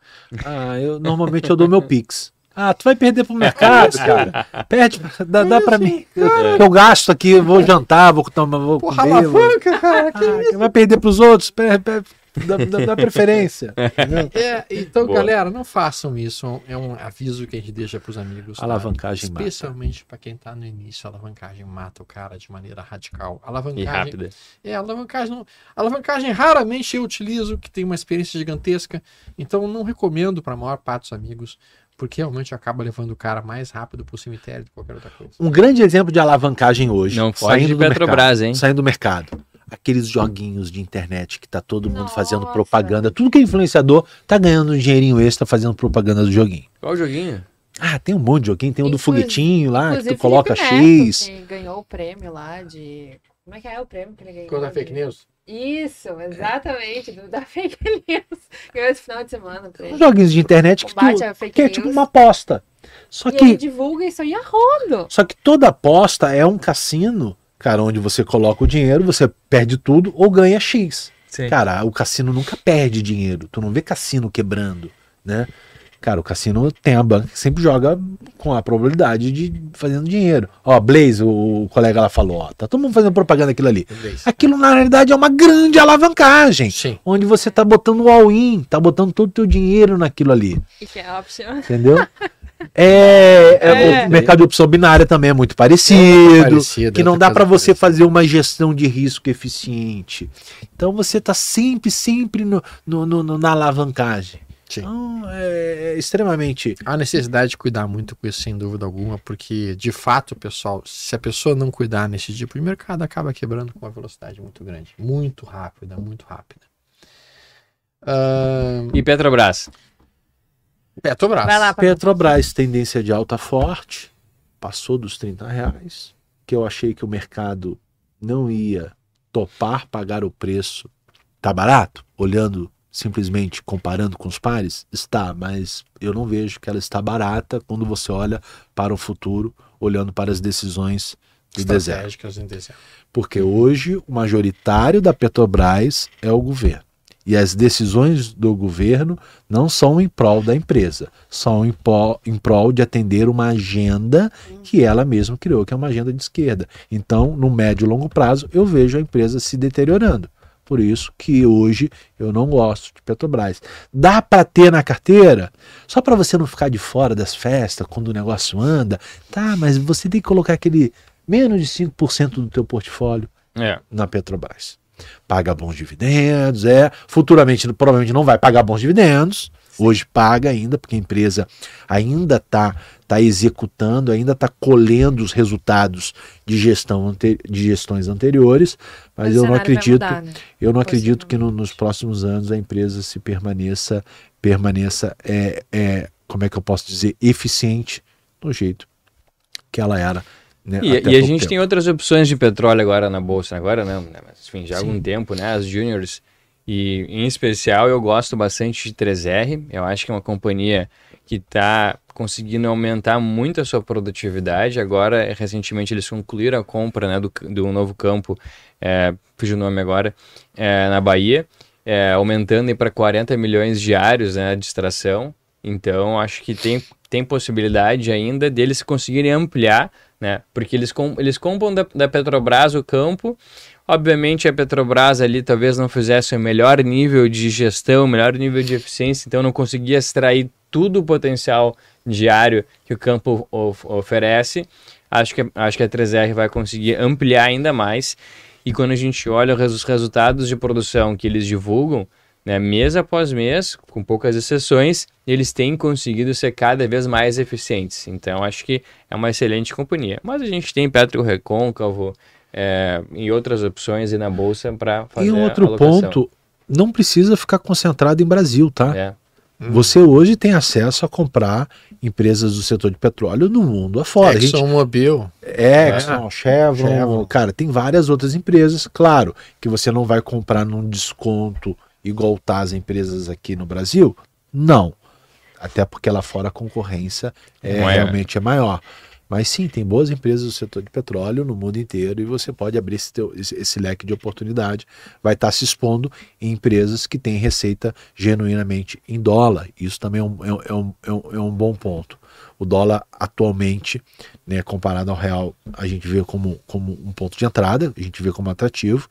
Ah, eu normalmente eu dou meu Pix. Ah, tu vai perder pro mercado, cara. Perde, dá, dá para mim. Eu, eu gasto aqui, vou jantar, vou tomar, vou Porra, comer. vou- cara, que Ah, vai perder pros outros, per- per- dá, dá- dá preferência. entendeu? É, então, Boa. galera, não façam isso. É um aviso que a gente deixa para os amigos. tá? Alavancagem mata. Especialmente para quem está no início, a alavancagem mata o cara de maneira radical. E Alavancagem, rápida. é, alavancagem, não, alavancagem raramente eu utilizo, que tem uma experiência gigantesca. Então, não recomendo para a maior parte dos amigos, porque realmente acaba levando o cara mais rápido para o cemitério do que qualquer outra coisa. Um grande exemplo de alavancagem hoje. Não foge de do mercado, Petrobras, hein? Saindo do mercado. Aqueles joguinhos de internet que tá todo mundo fazendo Nossa. propaganda. Tudo que é influenciador tá ganhando um dinheirinho extra fazendo propaganda do joguinho. Qual o joguinho? Ah, tem um monte de joguinho. Tem o do Inclusive- foguetinho lá, que tu coloca Felipe Neto, X. que ganhou o prêmio lá de. Como é que é o prêmio que ele ganhou? Contra De- fake news? Isso, exatamente, do, da fake news. Ganhou esse final de semana o prêmio. Joguinhos de internet que, tu, a fake que é tipo uma aposta. Só E que ele divulga isso aí a rodo. Só que toda aposta é um cassino, cara, onde você coloca o dinheiro, você perde tudo ou ganha X. Sim. Cara, o cassino nunca perde dinheiro. Tu não vê cassino quebrando, né? Cara, o cassino tem a banca que sempre joga com a probabilidade de fazendo dinheiro. Ó, Blaze, o, colega lá falou, ó, tá todo mundo fazendo propaganda aquilo ali. Aquilo na realidade é uma grande alavancagem, Sim. onde você tá botando o all-in, tá botando todo o teu dinheiro naquilo ali. E que é option. Entendeu? É, é, É. o mercado de opção binária também é muito parecido, parecido, que é não dá para você parecida. fazer uma gestão de risco eficiente. Então você está sempre, sempre no- no- no- na alavancagem. Sim. Então é, é extremamente. Há necessidade de cuidar muito com isso, sem dúvida alguma, porque, de fato, pessoal, se a pessoa não cuidar nesse tipo de mercado, acaba quebrando com uma velocidade muito grande. Muito rápida, muito rápida. Ahn, E Petrobras? Petrobras. Lá, Petrobras, tendência de alta forte, passou dos 30 reais, que eu achei que o mercado não ia topar pagar o preço. Tá barato? Olhando simplesmente comparando com os pares? Está, mas eu não vejo que ela está barata quando você olha para o futuro, olhando para as decisões do deserto. Dezembro. Porque hoje o majoritário da Petrobras é o governo. E as decisões do governo não são em prol da empresa, são em, em prol de atender uma agenda que ela mesma criou, que é uma agenda de esquerda. Então, no médio e longo prazo, eu vejo a empresa se deteriorando. Por isso que hoje eu não gosto de Petrobras. Dá para ter na carteira, só para você não ficar de fora das festas quando o negócio anda. Tá, mas você tem que colocar aquele menos de 5% do teu portfólio É. na Petrobras. Paga bons dividendos, é. Futuramente provavelmente não vai pagar bons dividendos. Hoje paga ainda, porque a empresa ainda está tá executando, ainda está colhendo os resultados de, gestão ante- de gestões anteriores, mas eu não acredito, mudar, né? eu não acredito que no- nos próximos anos a empresa se permaneça, permaneça, é, é, como é que eu posso dizer, eficiente no jeito que ela era. Né, E, e a gente tempo. tem outras opções de petróleo agora na bolsa. Agora não, né? Mas, enfim, já há algum tempo, né? As juniors. E em especial eu gosto bastante de 3R. Eu acho que é uma companhia que está conseguindo aumentar muito a sua produtividade. Agora, recentemente, eles concluíram a compra né, do, do novo campo, é, fugiu o nome agora, é, na Bahia, é, aumentando para 40 milhões diários né, de extração. Então, acho que tem, tem possibilidade ainda deles conseguirem ampliar, né? Porque eles, com, eles compram da, da Petrobras o campo. Obviamente, a Petrobras ali talvez não fizesse o melhor nível de gestão, o melhor nível de eficiência, então não conseguia extrair todo o potencial diário que o campo of- oferece. Acho que, acho que a 3R vai conseguir ampliar ainda mais. E quando a gente olha os resu- resultados de produção que eles divulgam, né, mês após mês, com poucas exceções, eles têm conseguido ser cada vez mais eficientes. Então, acho que é uma excelente companhia. Mas a gente tem Petro Recôncavo é, e outras opções aí na bolsa para fazer E um outro alocação. ponto, não precisa ficar concentrado em Brasil, tá? É. Você hoje tem acesso a comprar empresas do setor de petróleo no mundo afora. ExxonMobil. Exxon, Chevron, Chevron. cara, tem várias outras empresas. Claro que você não vai comprar num desconto igual tá as empresas aqui no Brasil. Não. Até porque lá fora a concorrência é, é. realmente é maior. Mas sim, tem boas empresas do setor de petróleo no mundo inteiro e você pode abrir esse, teu- esse- esse leque de oportunidade. Vai estar se expondo em empresas que têm receita genuinamente em dólar. Isso também é um, é um- é um, é um, é um bom ponto. O dólar atualmente, né, comparado ao real, a gente vê como, como um ponto de entrada, a gente vê como atrativo,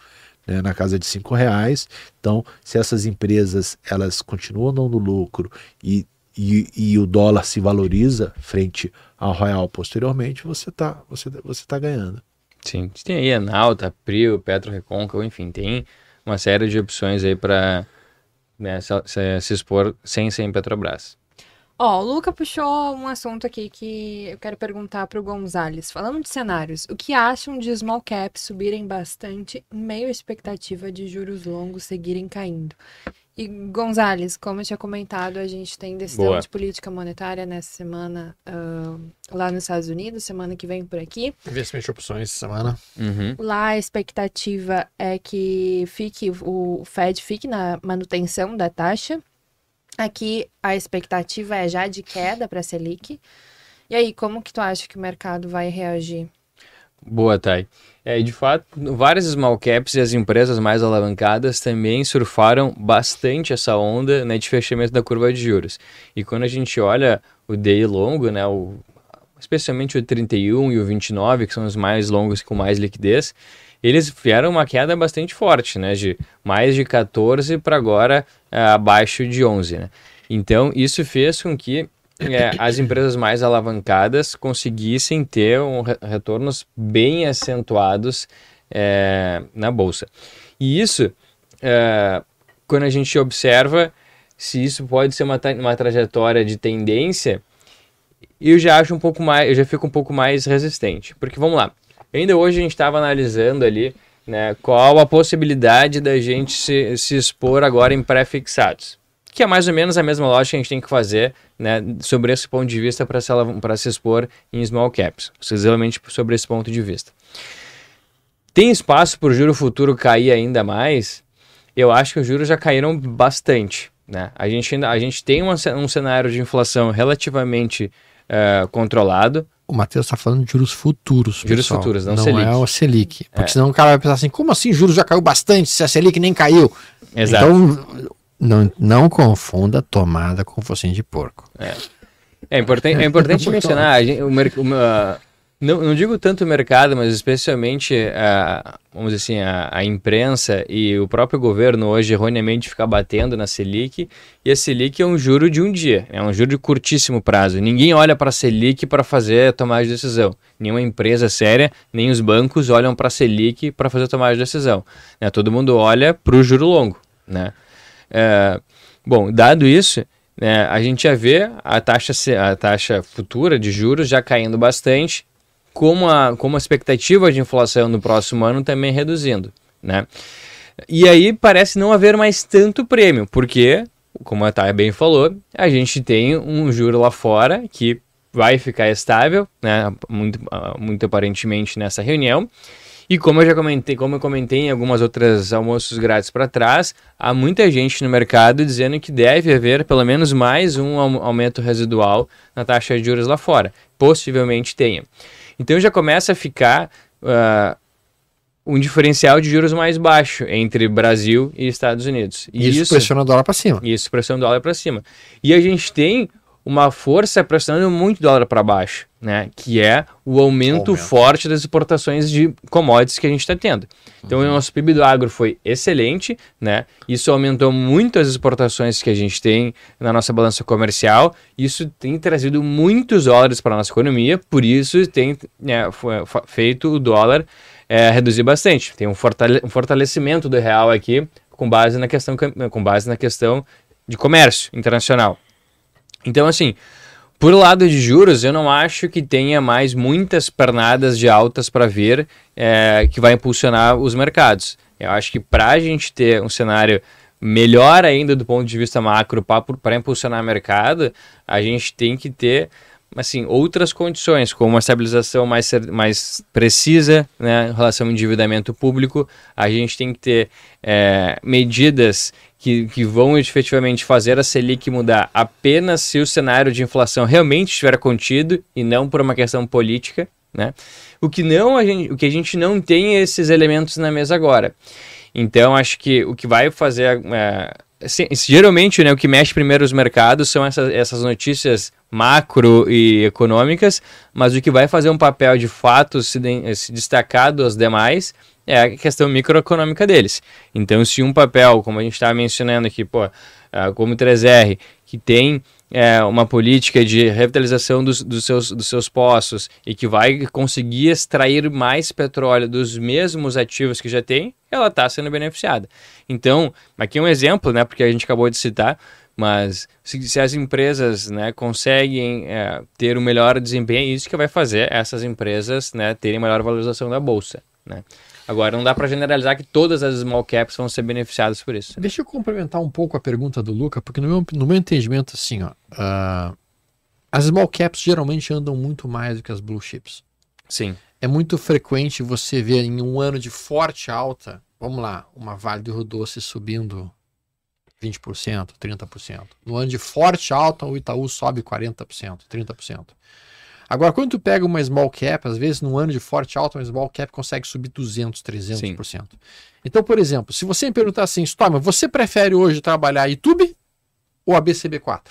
né, na casa de cinco reais. Então, se essas empresas elas continuam dando lucro e, e, e o dólar se valoriza frente ao real posteriormente, você está você, você tá ganhando. Sim, tem aí Enalta, Prio, Petro Recôncavo, enfim, tem uma série de opções aí para se, se expor sem ser em Petrobras. Ó, o Luca puxou um assunto aqui que eu quero perguntar pro Gonzalez. Falando de cenários, o que acham de small caps subirem bastante em meio à expectativa de juros longos seguirem caindo? E Gonzalez, como eu tinha comentado, a gente tem decisão Boa. de política monetária nessa semana ah, lá nos Estados Unidos, semana que vem por aqui. Investimento de opções essa semana. Uhum. Lá a expectativa é que fique o Fed fique na manutenção da taxa. Aqui a expectativa é já de queda para a Selic. E aí, como que tu acha que o mercado vai reagir? Boa, Thay. É, de fato, várias small caps e as empresas mais alavancadas também surfaram bastante essa onda né, de fechamento da curva de juros. E quando a gente olha o DI longo, né, o, especialmente o 31 e o 29, que são os mais longos com mais liquidez, eles vieram uma queda bastante forte, né, de mais de 14 para agora é, abaixo de 11. Né? Então, isso fez com que é, as empresas mais alavancadas conseguissem ter um re- retornos bem acentuados é, na bolsa. E isso, é, quando a gente observa se isso pode ser uma, uma trajetória de tendência, eu já acho um pouco mais, eu já fico um pouco mais resistente, porque vamos lá. Ainda hoje a gente estava analisando ali, né, qual a possibilidade da gente se, se expor agora em pré-fixados, que é mais ou menos a mesma lógica que a gente tem que fazer né, sobre esse ponto de vista para se, pra se expor em small caps, exclusivamente sobre esse ponto de vista. Tem espaço para o juro futuro cair ainda mais? Eu acho que os juros já caíram bastante. Né? A, gente ainda, a gente tem ce- um cenário de inflação relativamente eh, controlado. O Matheus está falando de juros futuros. Juros pessoal. futuros, não não Selic. é o Selic. Porque É. senão o cara vai pensar assim: como assim juros já caiu bastante se a Selic nem caiu? Então, não, não confunda tomada com focinho de porco. É importante, é importante mencionar, a gente- o uma- não, não digo tanto o mercado, mas especialmente a, vamos dizer assim, a, a imprensa e o próprio governo hoje erroneamente ficar batendo na Selic. E a Selic é um juro de um dia, é um juro de curtíssimo prazo. Ninguém olha para a Selic para fazer a tomada de decisão. Nenhuma empresa séria, nem os bancos olham para a Selic para fazer a tomada de decisão. né? Todo mundo olha para o juro longo. Né? É, bom, dado isso, né, a gente já vê a taxa, a taxa futura de juros já caindo bastante, como a, como a expectativa de inflação no próximo ano também reduzindo. Né? E aí parece não haver mais tanto prêmio, porque, como a Thay bem falou, a gente tem um juro lá fora que vai ficar estável, né, muito, muito aparentemente nessa reunião. E como eu já comentei, como eu comentei em algumas outras almoços grátis para trás, há muita gente no mercado dizendo que deve haver pelo menos mais um au- aumento residual na taxa de juros lá fora. Possivelmente tenha. Então já começa a ficar ah, um diferencial de juros mais baixo entre Brasil e Estados Unidos. E Isso, pressiona o dólar para cima. isso pressiona o dólar para cima. E a gente tem uma força pressionando muito o dólar para baixo, né? Que é o aumento, Aumento. forte das exportações de commodities que a gente está tendo. Então, o nosso PIB do agro foi excelente, né? Isso aumentou muito as exportações que a gente tem na nossa balança comercial. Isso tem trazido muitos dólares para a nossa economia, por isso tem né, feito o dólar é, reduzir bastante. Tem um, fortale- um fortalecimento do real aqui com base na questão, com base na questão de comércio internacional. Então, assim, por lado de juros, eu não acho que tenha mais muitas pernadas de altas para vir é, que vai impulsionar os mercados. Eu acho que para a gente ter um cenário melhor ainda do ponto de vista macro para impulsionar o mercado, a gente tem que ter assim, outras condições, como uma estabilização mais, mais precisa né, em relação ao endividamento público, a gente tem que ter é, medidas que, que vão efetivamente fazer a Selic mudar apenas se o cenário de inflação realmente estiver contido e não por uma questão política. Né? O, que não a gente, o que a gente não tem é esses elementos na mesa agora. Então, acho que o que vai fazer. É, geralmente, né, o que mexe primeiro os mercados são essas, essas notícias macro e econômicas, mas o que vai fazer um papel de fato se, de, se destacar dos demais é a questão microeconômica deles. Então, se um papel, como a gente estava mencionando aqui, pô, como o 3R, que tem é, uma política de revitalização dos, dos, seus, dos seus poços e que vai conseguir extrair mais petróleo dos mesmos ativos que já tem, ela está sendo beneficiada. Então, aqui é um exemplo, né, porque a gente acabou de citar, mas se, se as empresas né, conseguem é, ter um melhor desempenho, é isso que vai fazer essas empresas né, terem maior valorização da bolsa. Né? Agora, não dá para generalizar que todas as small caps vão ser beneficiadas por isso. Deixa eu complementar um pouco a pergunta do Luca, porque no meu, no meu entendimento, assim, ó, uh, as small caps geralmente andam muito mais do que as blue chips. Sim. É muito frequente você ver em um ano de forte alta, vamos lá, uma Vale do Rio Doce subindo 20%, 30%. No ano de forte alta, o Itaú sobe 40%, 30%. Agora, quando tu pega uma small cap, às vezes num ano de forte alta, uma small cap consegue subir 200, 300%. Sim. Então, por exemplo, se você me perguntar assim, Storm, você prefere hoje trabalhar YouTube ou a BCB4?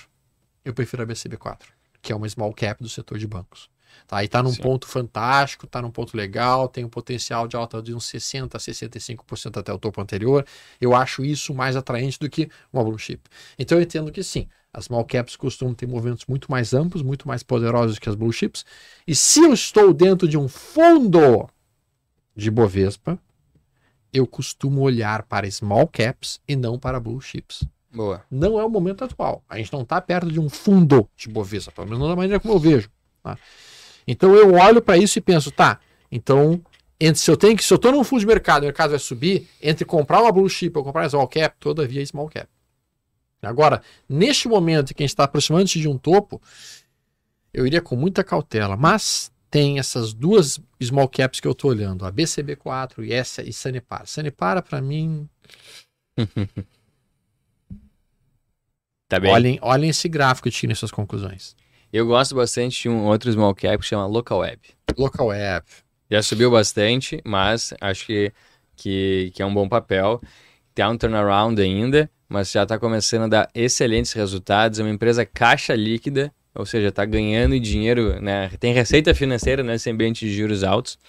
Eu prefiro a BCB4, que é uma small cap do setor de bancos. Tá? E está num Sim. ponto fantástico, está num ponto legal, tem um potencial de alta de uns 60% a 65% até o topo anterior. Eu acho isso mais atraente do que uma blue chip. Então eu entendo que sim, as small caps costumam ter movimentos muito mais amplos, muito mais poderosos que as blue chips. E se eu estou dentro de um fundo de Bovespa, eu costumo olhar para small caps e não para blue chips. Boa. Não é o momento atual. A gente não está perto de um fundo de Bovespa, pelo menos não da maneira como eu vejo. Tá? Então eu olho para isso e penso, tá, então entre, se eu tenho que, se eu estou num fundo de mercado, o mercado vai subir, entre comprar uma blue chip ou comprar uma small cap, todavia small cap. Agora, neste momento que a gente está aproximando-se de um topo, eu iria com muita cautela, mas tem essas duas small caps que eu estou olhando, a BCB4 e essa e Sanepar. Sanepar, para mim. tá bem. Olhem, olhem esse gráfico e tirem suas conclusões. Eu gosto bastante de um outro small cap que chama Local Web. Local Web. Já subiu bastante, mas acho que, que, que é um bom papel. Tem um turnaround ainda, mas já está começando a dar excelentes resultados. É uma empresa caixa líquida, ou seja, está ganhando dinheiro, né? tem receita financeira nesse ambiente de juros altos.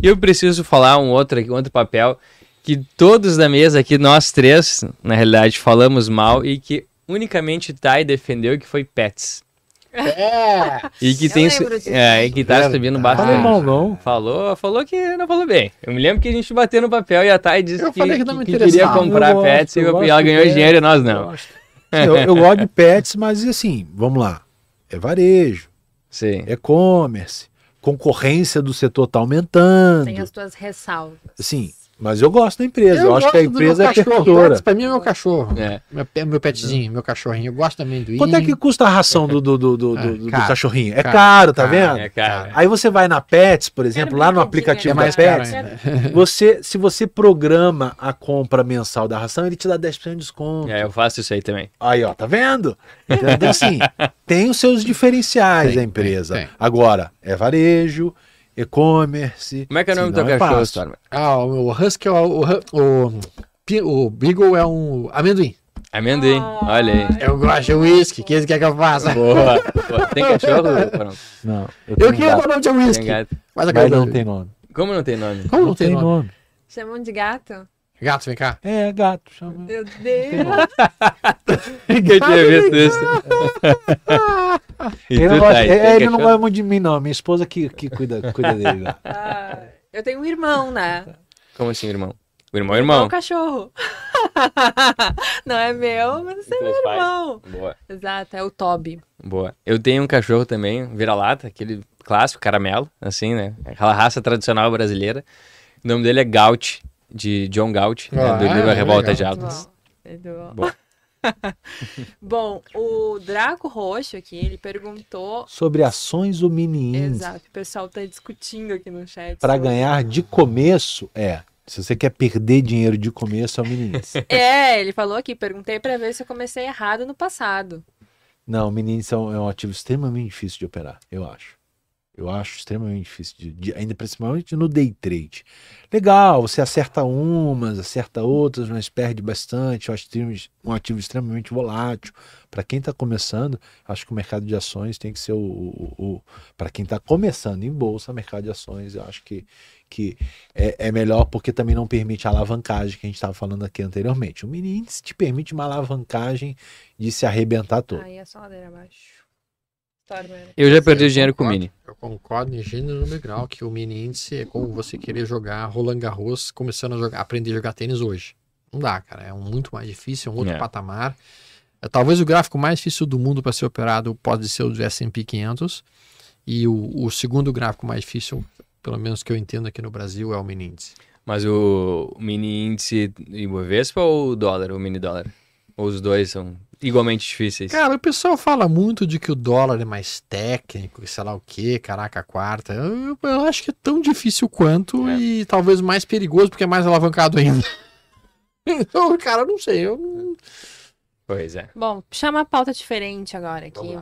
E eu preciso falar um outro, um outro papel que todos da mesa aqui, nós três, na realidade, falamos mal e que unicamente Tai defendeu, que foi Pets. É! E que tem é, e que tá subindo bastante. Falou. Falou, falou que não falou bem. Eu me lembro que a gente bateu no papel e a Thay disse eu que, que, que, que queria comprar eu pets gosto, e ela ganhou pets, dinheiro e nós não. Eu, eu, gosto de pets, mas assim, vamos lá. É varejo. Sim. É e-commerce. Concorrência do setor tá aumentando. Tem as tuas ressalvas. Sim. Mas eu gosto da empresa. Eu, eu acho que a empresa é perfeitora. Pra mim é meu cachorro. É. Meu, meu petzinho, meu cachorrinho. Eu gosto também do Quanto é que custa a ração do, do, do, do, é, do cachorrinho? É caro, caro tá vendo? É caro. Aí você vai na Pets, por exemplo, lá no aplicativo é da Pets, você, se você programa a compra mensal da ração, ele te dá 10% de desconto. É, eu faço isso aí também. Aí, ó, tá vendo? Então, assim, tem os seus diferenciais tem, a empresa. Tem, tem. Agora, é varejo, e-commerce. Como é que é o nome do teu é cachorro, Storm? Ah, o Husky é o, o, o, o Beagle é um amendoim. Amendoim, ah, olha aí. Eu gosto de whisky, que quer que eu faça? Boa. Tem cachorro? Não. Eu, eu queria o nome de whisky. Mas, Mas não tem nome. Como não tem nome? Como não, não tem, tem nome? nome? Chamam de gato? Gato, vem cá. É, gato. Chama. Meu Deus. Ninguém tinha visto isso. ele não, gosta, é, ele não gosta muito de mim, não. Minha esposa que, que cuida, cuida dele. Ah, eu tenho um irmão, né? Como assim, irmão? O irmão é irmão. É um cachorro. não é meu, mas é meu irmão. Boa. Exato, é o Toby. Boa. Eu tenho um cachorro também, vira-lata, aquele clássico, caramelo, assim, né? Aquela raça tradicional brasileira. O nome dele é Gaut de John Galt, né, ah, do livro A Revolta de Atlas. Edu. Bom. Bom, o Draco Roxo aqui, ele perguntou. Sobre ações ou mini índice. Exato, o pessoal tá discutindo aqui no chat. Para sobre- ganhar de começo, é. Se você quer perder dinheiro de começo, é o mini índice. É, ele falou aqui, perguntei pra ver se eu comecei errado no passado. Não, o mini índice é um, é um ativo extremamente difícil de operar, eu acho. Eu acho extremamente difícil, de, de- ainda principalmente no day trade. Legal, você acerta umas, acerta outras, mas perde bastante. Eu acho um ativo extremamente volátil. Para quem está começando, acho que o mercado de ações tem que ser o. o, Para quem está começando em bolsa, mercado de ações, eu acho que, que é, é melhor porque também não permite a alavancagem que a gente estava falando aqui anteriormente. O mini índice te permite uma alavancagem de se arrebentar todo. Aí é só ladeira abaixo. Eu já perdi Eu dinheiro com o concordo. Mini. Eu concordo em gênero no grau que o mini índice é como você querer jogar Roland Garros começando a jogar, aprender a jogar tênis hoje. Não dá, cara. É um muito mais difícil, é um outro É. patamar. É, talvez o gráfico mais difícil do mundo para ser operado pode ser o do S&P 500 e o, o segundo gráfico mais difícil, pelo menos que eu entendo aqui no Brasil, é o mini índice. Mas o mini índice Ibovespa ou o dólar, o mini dólar? Ou os dois são igualmente difíceis? Cara, o pessoal fala muito de que o dólar é mais técnico, e sei lá o que, caraca, quarta. Eu, eu acho que é tão difícil quanto É. e talvez mais perigoso porque é mais alavancado ainda. então, cara, eu não sei. Eu... Pois é. Bom, chama a pauta diferente agora aqui.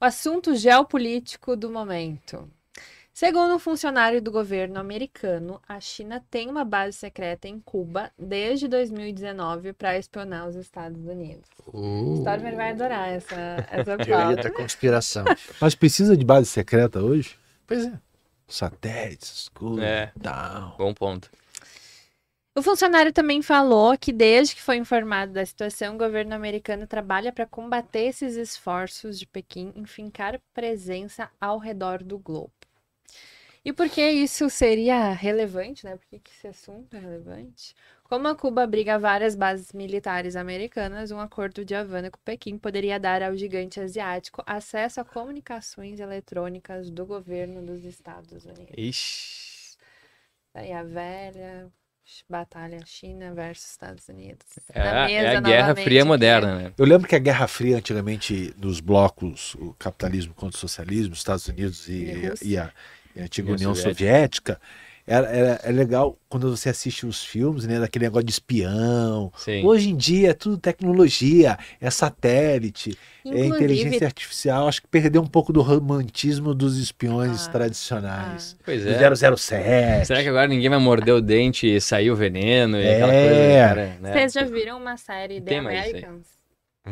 O assunto geopolítico do momento. Segundo um funcionário do governo americano, a China tem uma base secreta em Cuba desde 2019 para espionar os Estados Unidos. Uh, Stormer vai adorar essa, essa teoria da conspiração. Mas precisa de base secreta hoje? pois é. Satélites, coisas É. tal. Bom ponto. O funcionário também falou que, desde que foi informado da situação, o governo americano trabalha para combater esses esforços de Pequim em fincar presença ao redor do globo. E por que isso seria relevante, né? Por que que esse assunto é relevante? Como a Cuba abriga várias bases militares americanas, um acordo de Havana com Pequim poderia dar ao gigante asiático acesso a comunicações eletrônicas do governo dos Estados Unidos. Ixi. Aí a velha batalha China versus Estados Unidos. É, mesa é a Guerra Fria moderna, né? Eu lembro que a Guerra Fria, antigamente, nos blocos, o capitalismo contra o socialismo, os Estados Unidos e, E e a, e a antiga União União Soviética, era, era- é legal quando você assiste os filmes, né, daquele negócio de espião. Sim. Hoje em dia é tudo tecnologia, é satélite, é Inclusive, inteligência artificial. Acho que perdeu um pouco do romantismo dos espiões Ah, tradicionais. Pois Do é. 007. Será que agora ninguém vai morder o dente e sair o veneno e aquela É. coisa, cara, né? vocês já viram uma série The. Americans?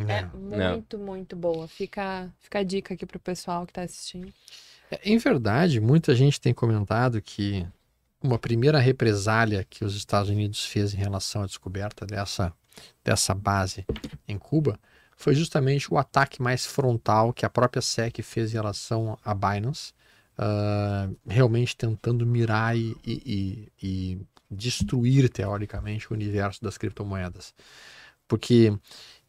É Não. muito, muito boa. Fica, fica a dica aqui pro pessoal que tá assistindo. É, Em verdade, muita gente tem comentado que uma primeira represália que os Estados Unidos fez em relação à descoberta dessa, dessa base em Cuba foi justamente o ataque mais frontal que a própria SEC fez em relação à Binance, ah, realmente tentando mirar e- e- e destruir, teoricamente, o universo das criptomoedas. Porque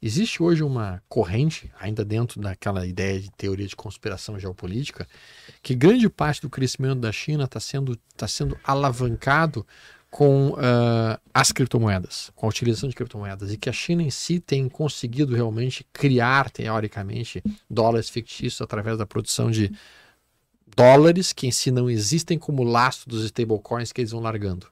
existe hoje uma corrente, ainda dentro daquela ideia de teoria de conspiração geopolítica, que grande parte do crescimento da China está sendo, tá sendo alavancado com ah, as criptomoedas, com a utilização de criptomoedas, e que a China em si tem conseguido realmente criar, teoricamente, dólares fictícios através da produção de dólares que em si não existem como lastro dos stablecoins que eles vão largando.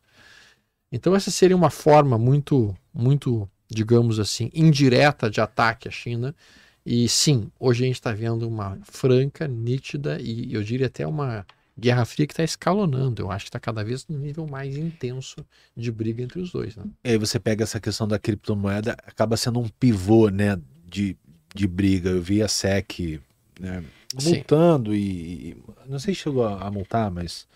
Então essa seria uma forma muito, muito, digamos assim, indireta de ataque à China. E sim, hoje a gente está vendo uma franca, nítida e eu diria até uma guerra fria que está escalonando. Eu acho que está cada vez num nível mais intenso de briga entre os dois. Né? E aí você pega essa questão da criptomoeda, acaba sendo um pivô, né, de, de briga. Eu vi a SEC, né, multando e, e- não sei se chegou a, a multar, mas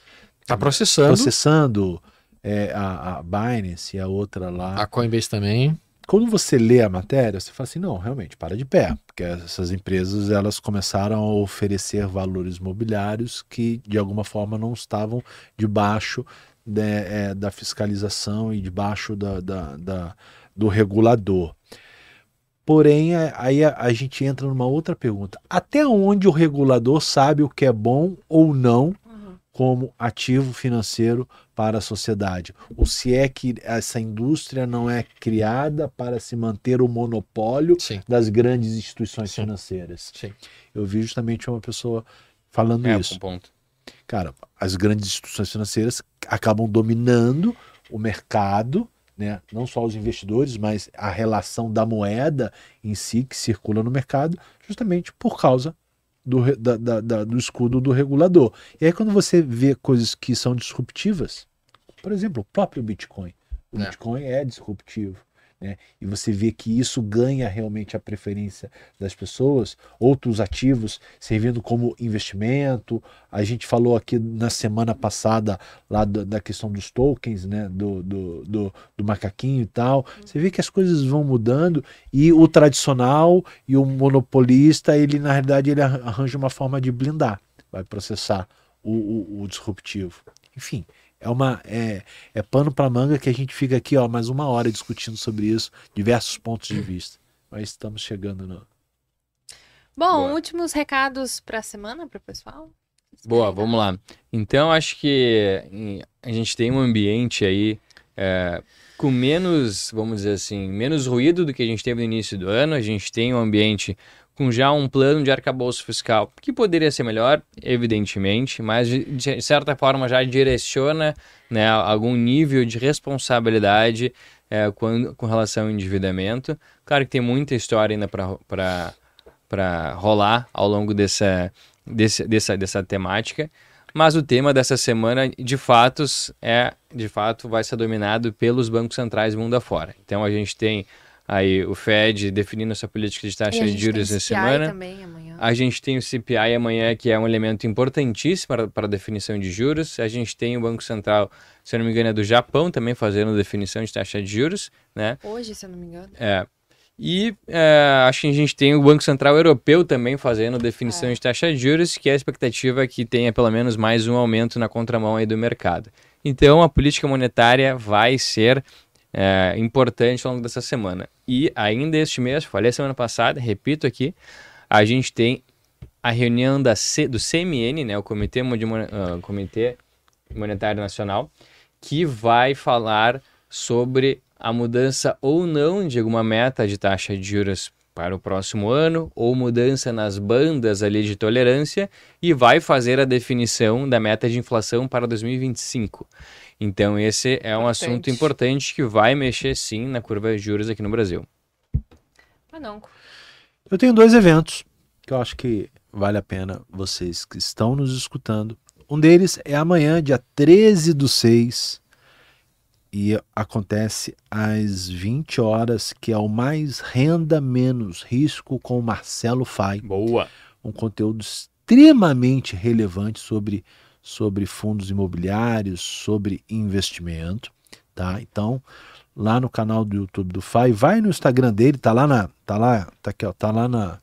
Está processando. processando é, a, a Binance e a outra lá. A Coinbase também. Quando você lê a matéria, você fala assim, não, realmente, para de pé, porque essas empresas elas começaram a oferecer valores mobiliários que de alguma forma não estavam debaixo né, é, da fiscalização e debaixo da, da- da- do regulador. Porém, é, aí a, a gente entra numa outra pergunta. Até onde o regulador sabe o que é bom ou não como ativo financeiro para a sociedade. Ou se é que essa indústria não é criada para se manter o monopólio Sim, das grandes instituições Sim. financeiras. sim. Eu vi justamente uma pessoa falando É, isso. um ponto. Cara, as grandes instituições financeiras acabam dominando o mercado, né? não só os investidores, mas a relação da moeda em si que circula no mercado, justamente por causa do, da- da- da- do escudo do regulador. E aí, quando você vê coisas que são disruptivas, por exemplo, o próprio Bitcoin. O É. Bitcoin é disruptivo. Né? E você vê que isso ganha realmente a preferência das pessoas, outros ativos servindo como investimento. A gente falou aqui na semana passada lá da, da questão dos tokens, né? do, do, do, do macaquinho e tal. Você vê que as coisas vão mudando e o tradicional e o monopolista, ele na realidade ele arran- arranja uma forma de blindar, vai processar o, o, o disruptivo. Enfim, é uma é, é pano para manga que a gente fica aqui ó mais uma hora discutindo sobre isso, diversos pontos de vista. Mas estamos chegando no Bom, Boa. últimos recados pra semana pro pessoal? Boa, vamos lá. Então, acho que a gente tem um ambiente aí é, com menos, vamos dizer assim, menos ruído do que a gente teve no início do ano. A gente tem um ambiente com já um plano de arcabouço fiscal que poderia ser melhor, evidentemente, mas de, certa forma já direciona né, algum nível de responsabilidade é, com, com relação ao endividamento. Claro que tem muita história ainda para para rolar ao longo dessa, desse, dessa, dessa temática. Mas o tema dessa semana, de fatos, é de fato vai ser dominado pelos bancos centrais mundo afora. Então a gente tem aí o Fed definindo essa política de taxa de juros essa CPI semana. também amanhã. A gente tem o CPI amanhã, que é um elemento importantíssimo para, para a definição de juros. A gente tem o Banco Central, se eu não me engano, é do Japão também fazendo definição de taxa de juros, né? Hoje, se eu não me engano. É. E é, acho que a gente tem o Banco Central Europeu também fazendo definição É. de taxa de juros, que a expectativa é que tenha pelo menos mais um aumento na contramão aí do mercado. Então a política monetária vai ser é, importante ao longo dessa semana. E ainda este mês, falei semana passada, repito aqui, a gente tem a reunião da C, do CMN, né, o Comitê, ah, Comitê Monetário Nacional, que vai falar sobre a mudança ou não de alguma meta de taxa de juros para o próximo ano, ou mudança nas bandas ali de tolerância, e vai fazer a definição da meta de inflação para 2025. Então, esse é um Importante. assunto importante que vai mexer sim na curva de juros aqui no Brasil. Não. Eu tenho dois eventos que eu acho que vale a pena vocês que estão nos escutando. Um deles é amanhã, dia 13 do 6, e acontece às 20 horas, que é o Mais Renda Menos Risco com o Marcelo Fai. Boa! um conteúdo extremamente relevante sobre, sobre fundos imobiliários, sobre investimento, tá? Então, lá no canal do YouTube do FAI, vai no Instagram dele, tá lá na, tá lá, tá aqui, ó, tá lá na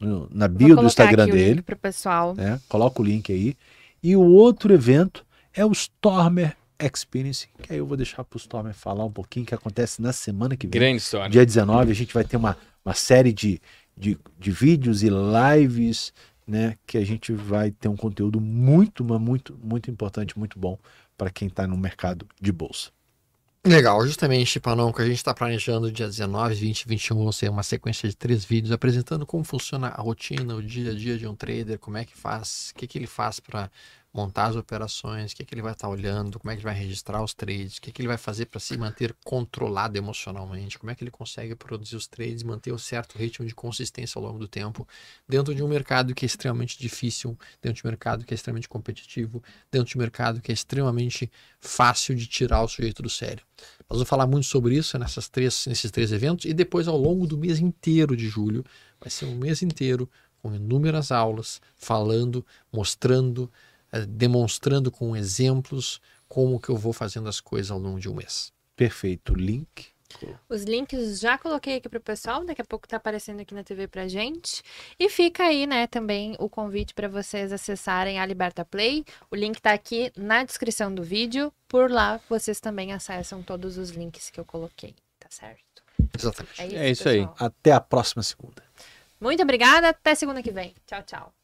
no- na Vou bio do Instagram aqui o dele, link pro pessoal. né? Coloca o link aí. E o outro evento é o Stormer Experience, que aí eu vou deixar pro Stormer falar um pouquinho que acontece na semana que vem. Grande história. Dia 19 a gente vai ter uma, uma série de, de, de vídeos e lives, né? Que a gente vai ter um conteúdo muito, muito, muito importante, muito bom para quem está no mercado de bolsa. Legal, justamente, Panão, que a gente está planejando dia 19, 20 e 21 vão ser uma sequência de três vídeos apresentando como funciona a rotina, o dia a dia de um trader, como é que faz, o que, que ele faz para montar as operações, o que, que ele vai estar olhando, como é que ele vai registrar os trades, o que, que ele vai fazer para se manter controlado emocionalmente, como é que ele consegue produzir os trades, manter um certo ritmo de consistência ao longo do tempo, dentro de um mercado que é extremamente difícil, dentro de um mercado que é extremamente competitivo, dentro de um mercado que é extremamente fácil de tirar o sujeito do sério. Nós vamos falar muito sobre isso nessas três, nesses três eventos e depois ao longo do mês inteiro de julho. Vai ser um mês inteiro com inúmeras aulas, falando, mostrando, demonstrando com exemplos como que eu vou fazendo as coisas ao longo de um mês. Perfeito. Link. Os links já coloquei aqui pro pessoal, daqui a pouco tá aparecendo aqui na TV pra gente. E fica aí, né, também o convite para vocês acessarem a Liberta Play. O link tá aqui na descrição do vídeo. Por lá vocês também acessam todos os links que eu coloquei, tá certo? Exatamente. É isso, É isso aí. Até a próxima segunda. Muito obrigada, até segunda que vem. Tchau, tchau.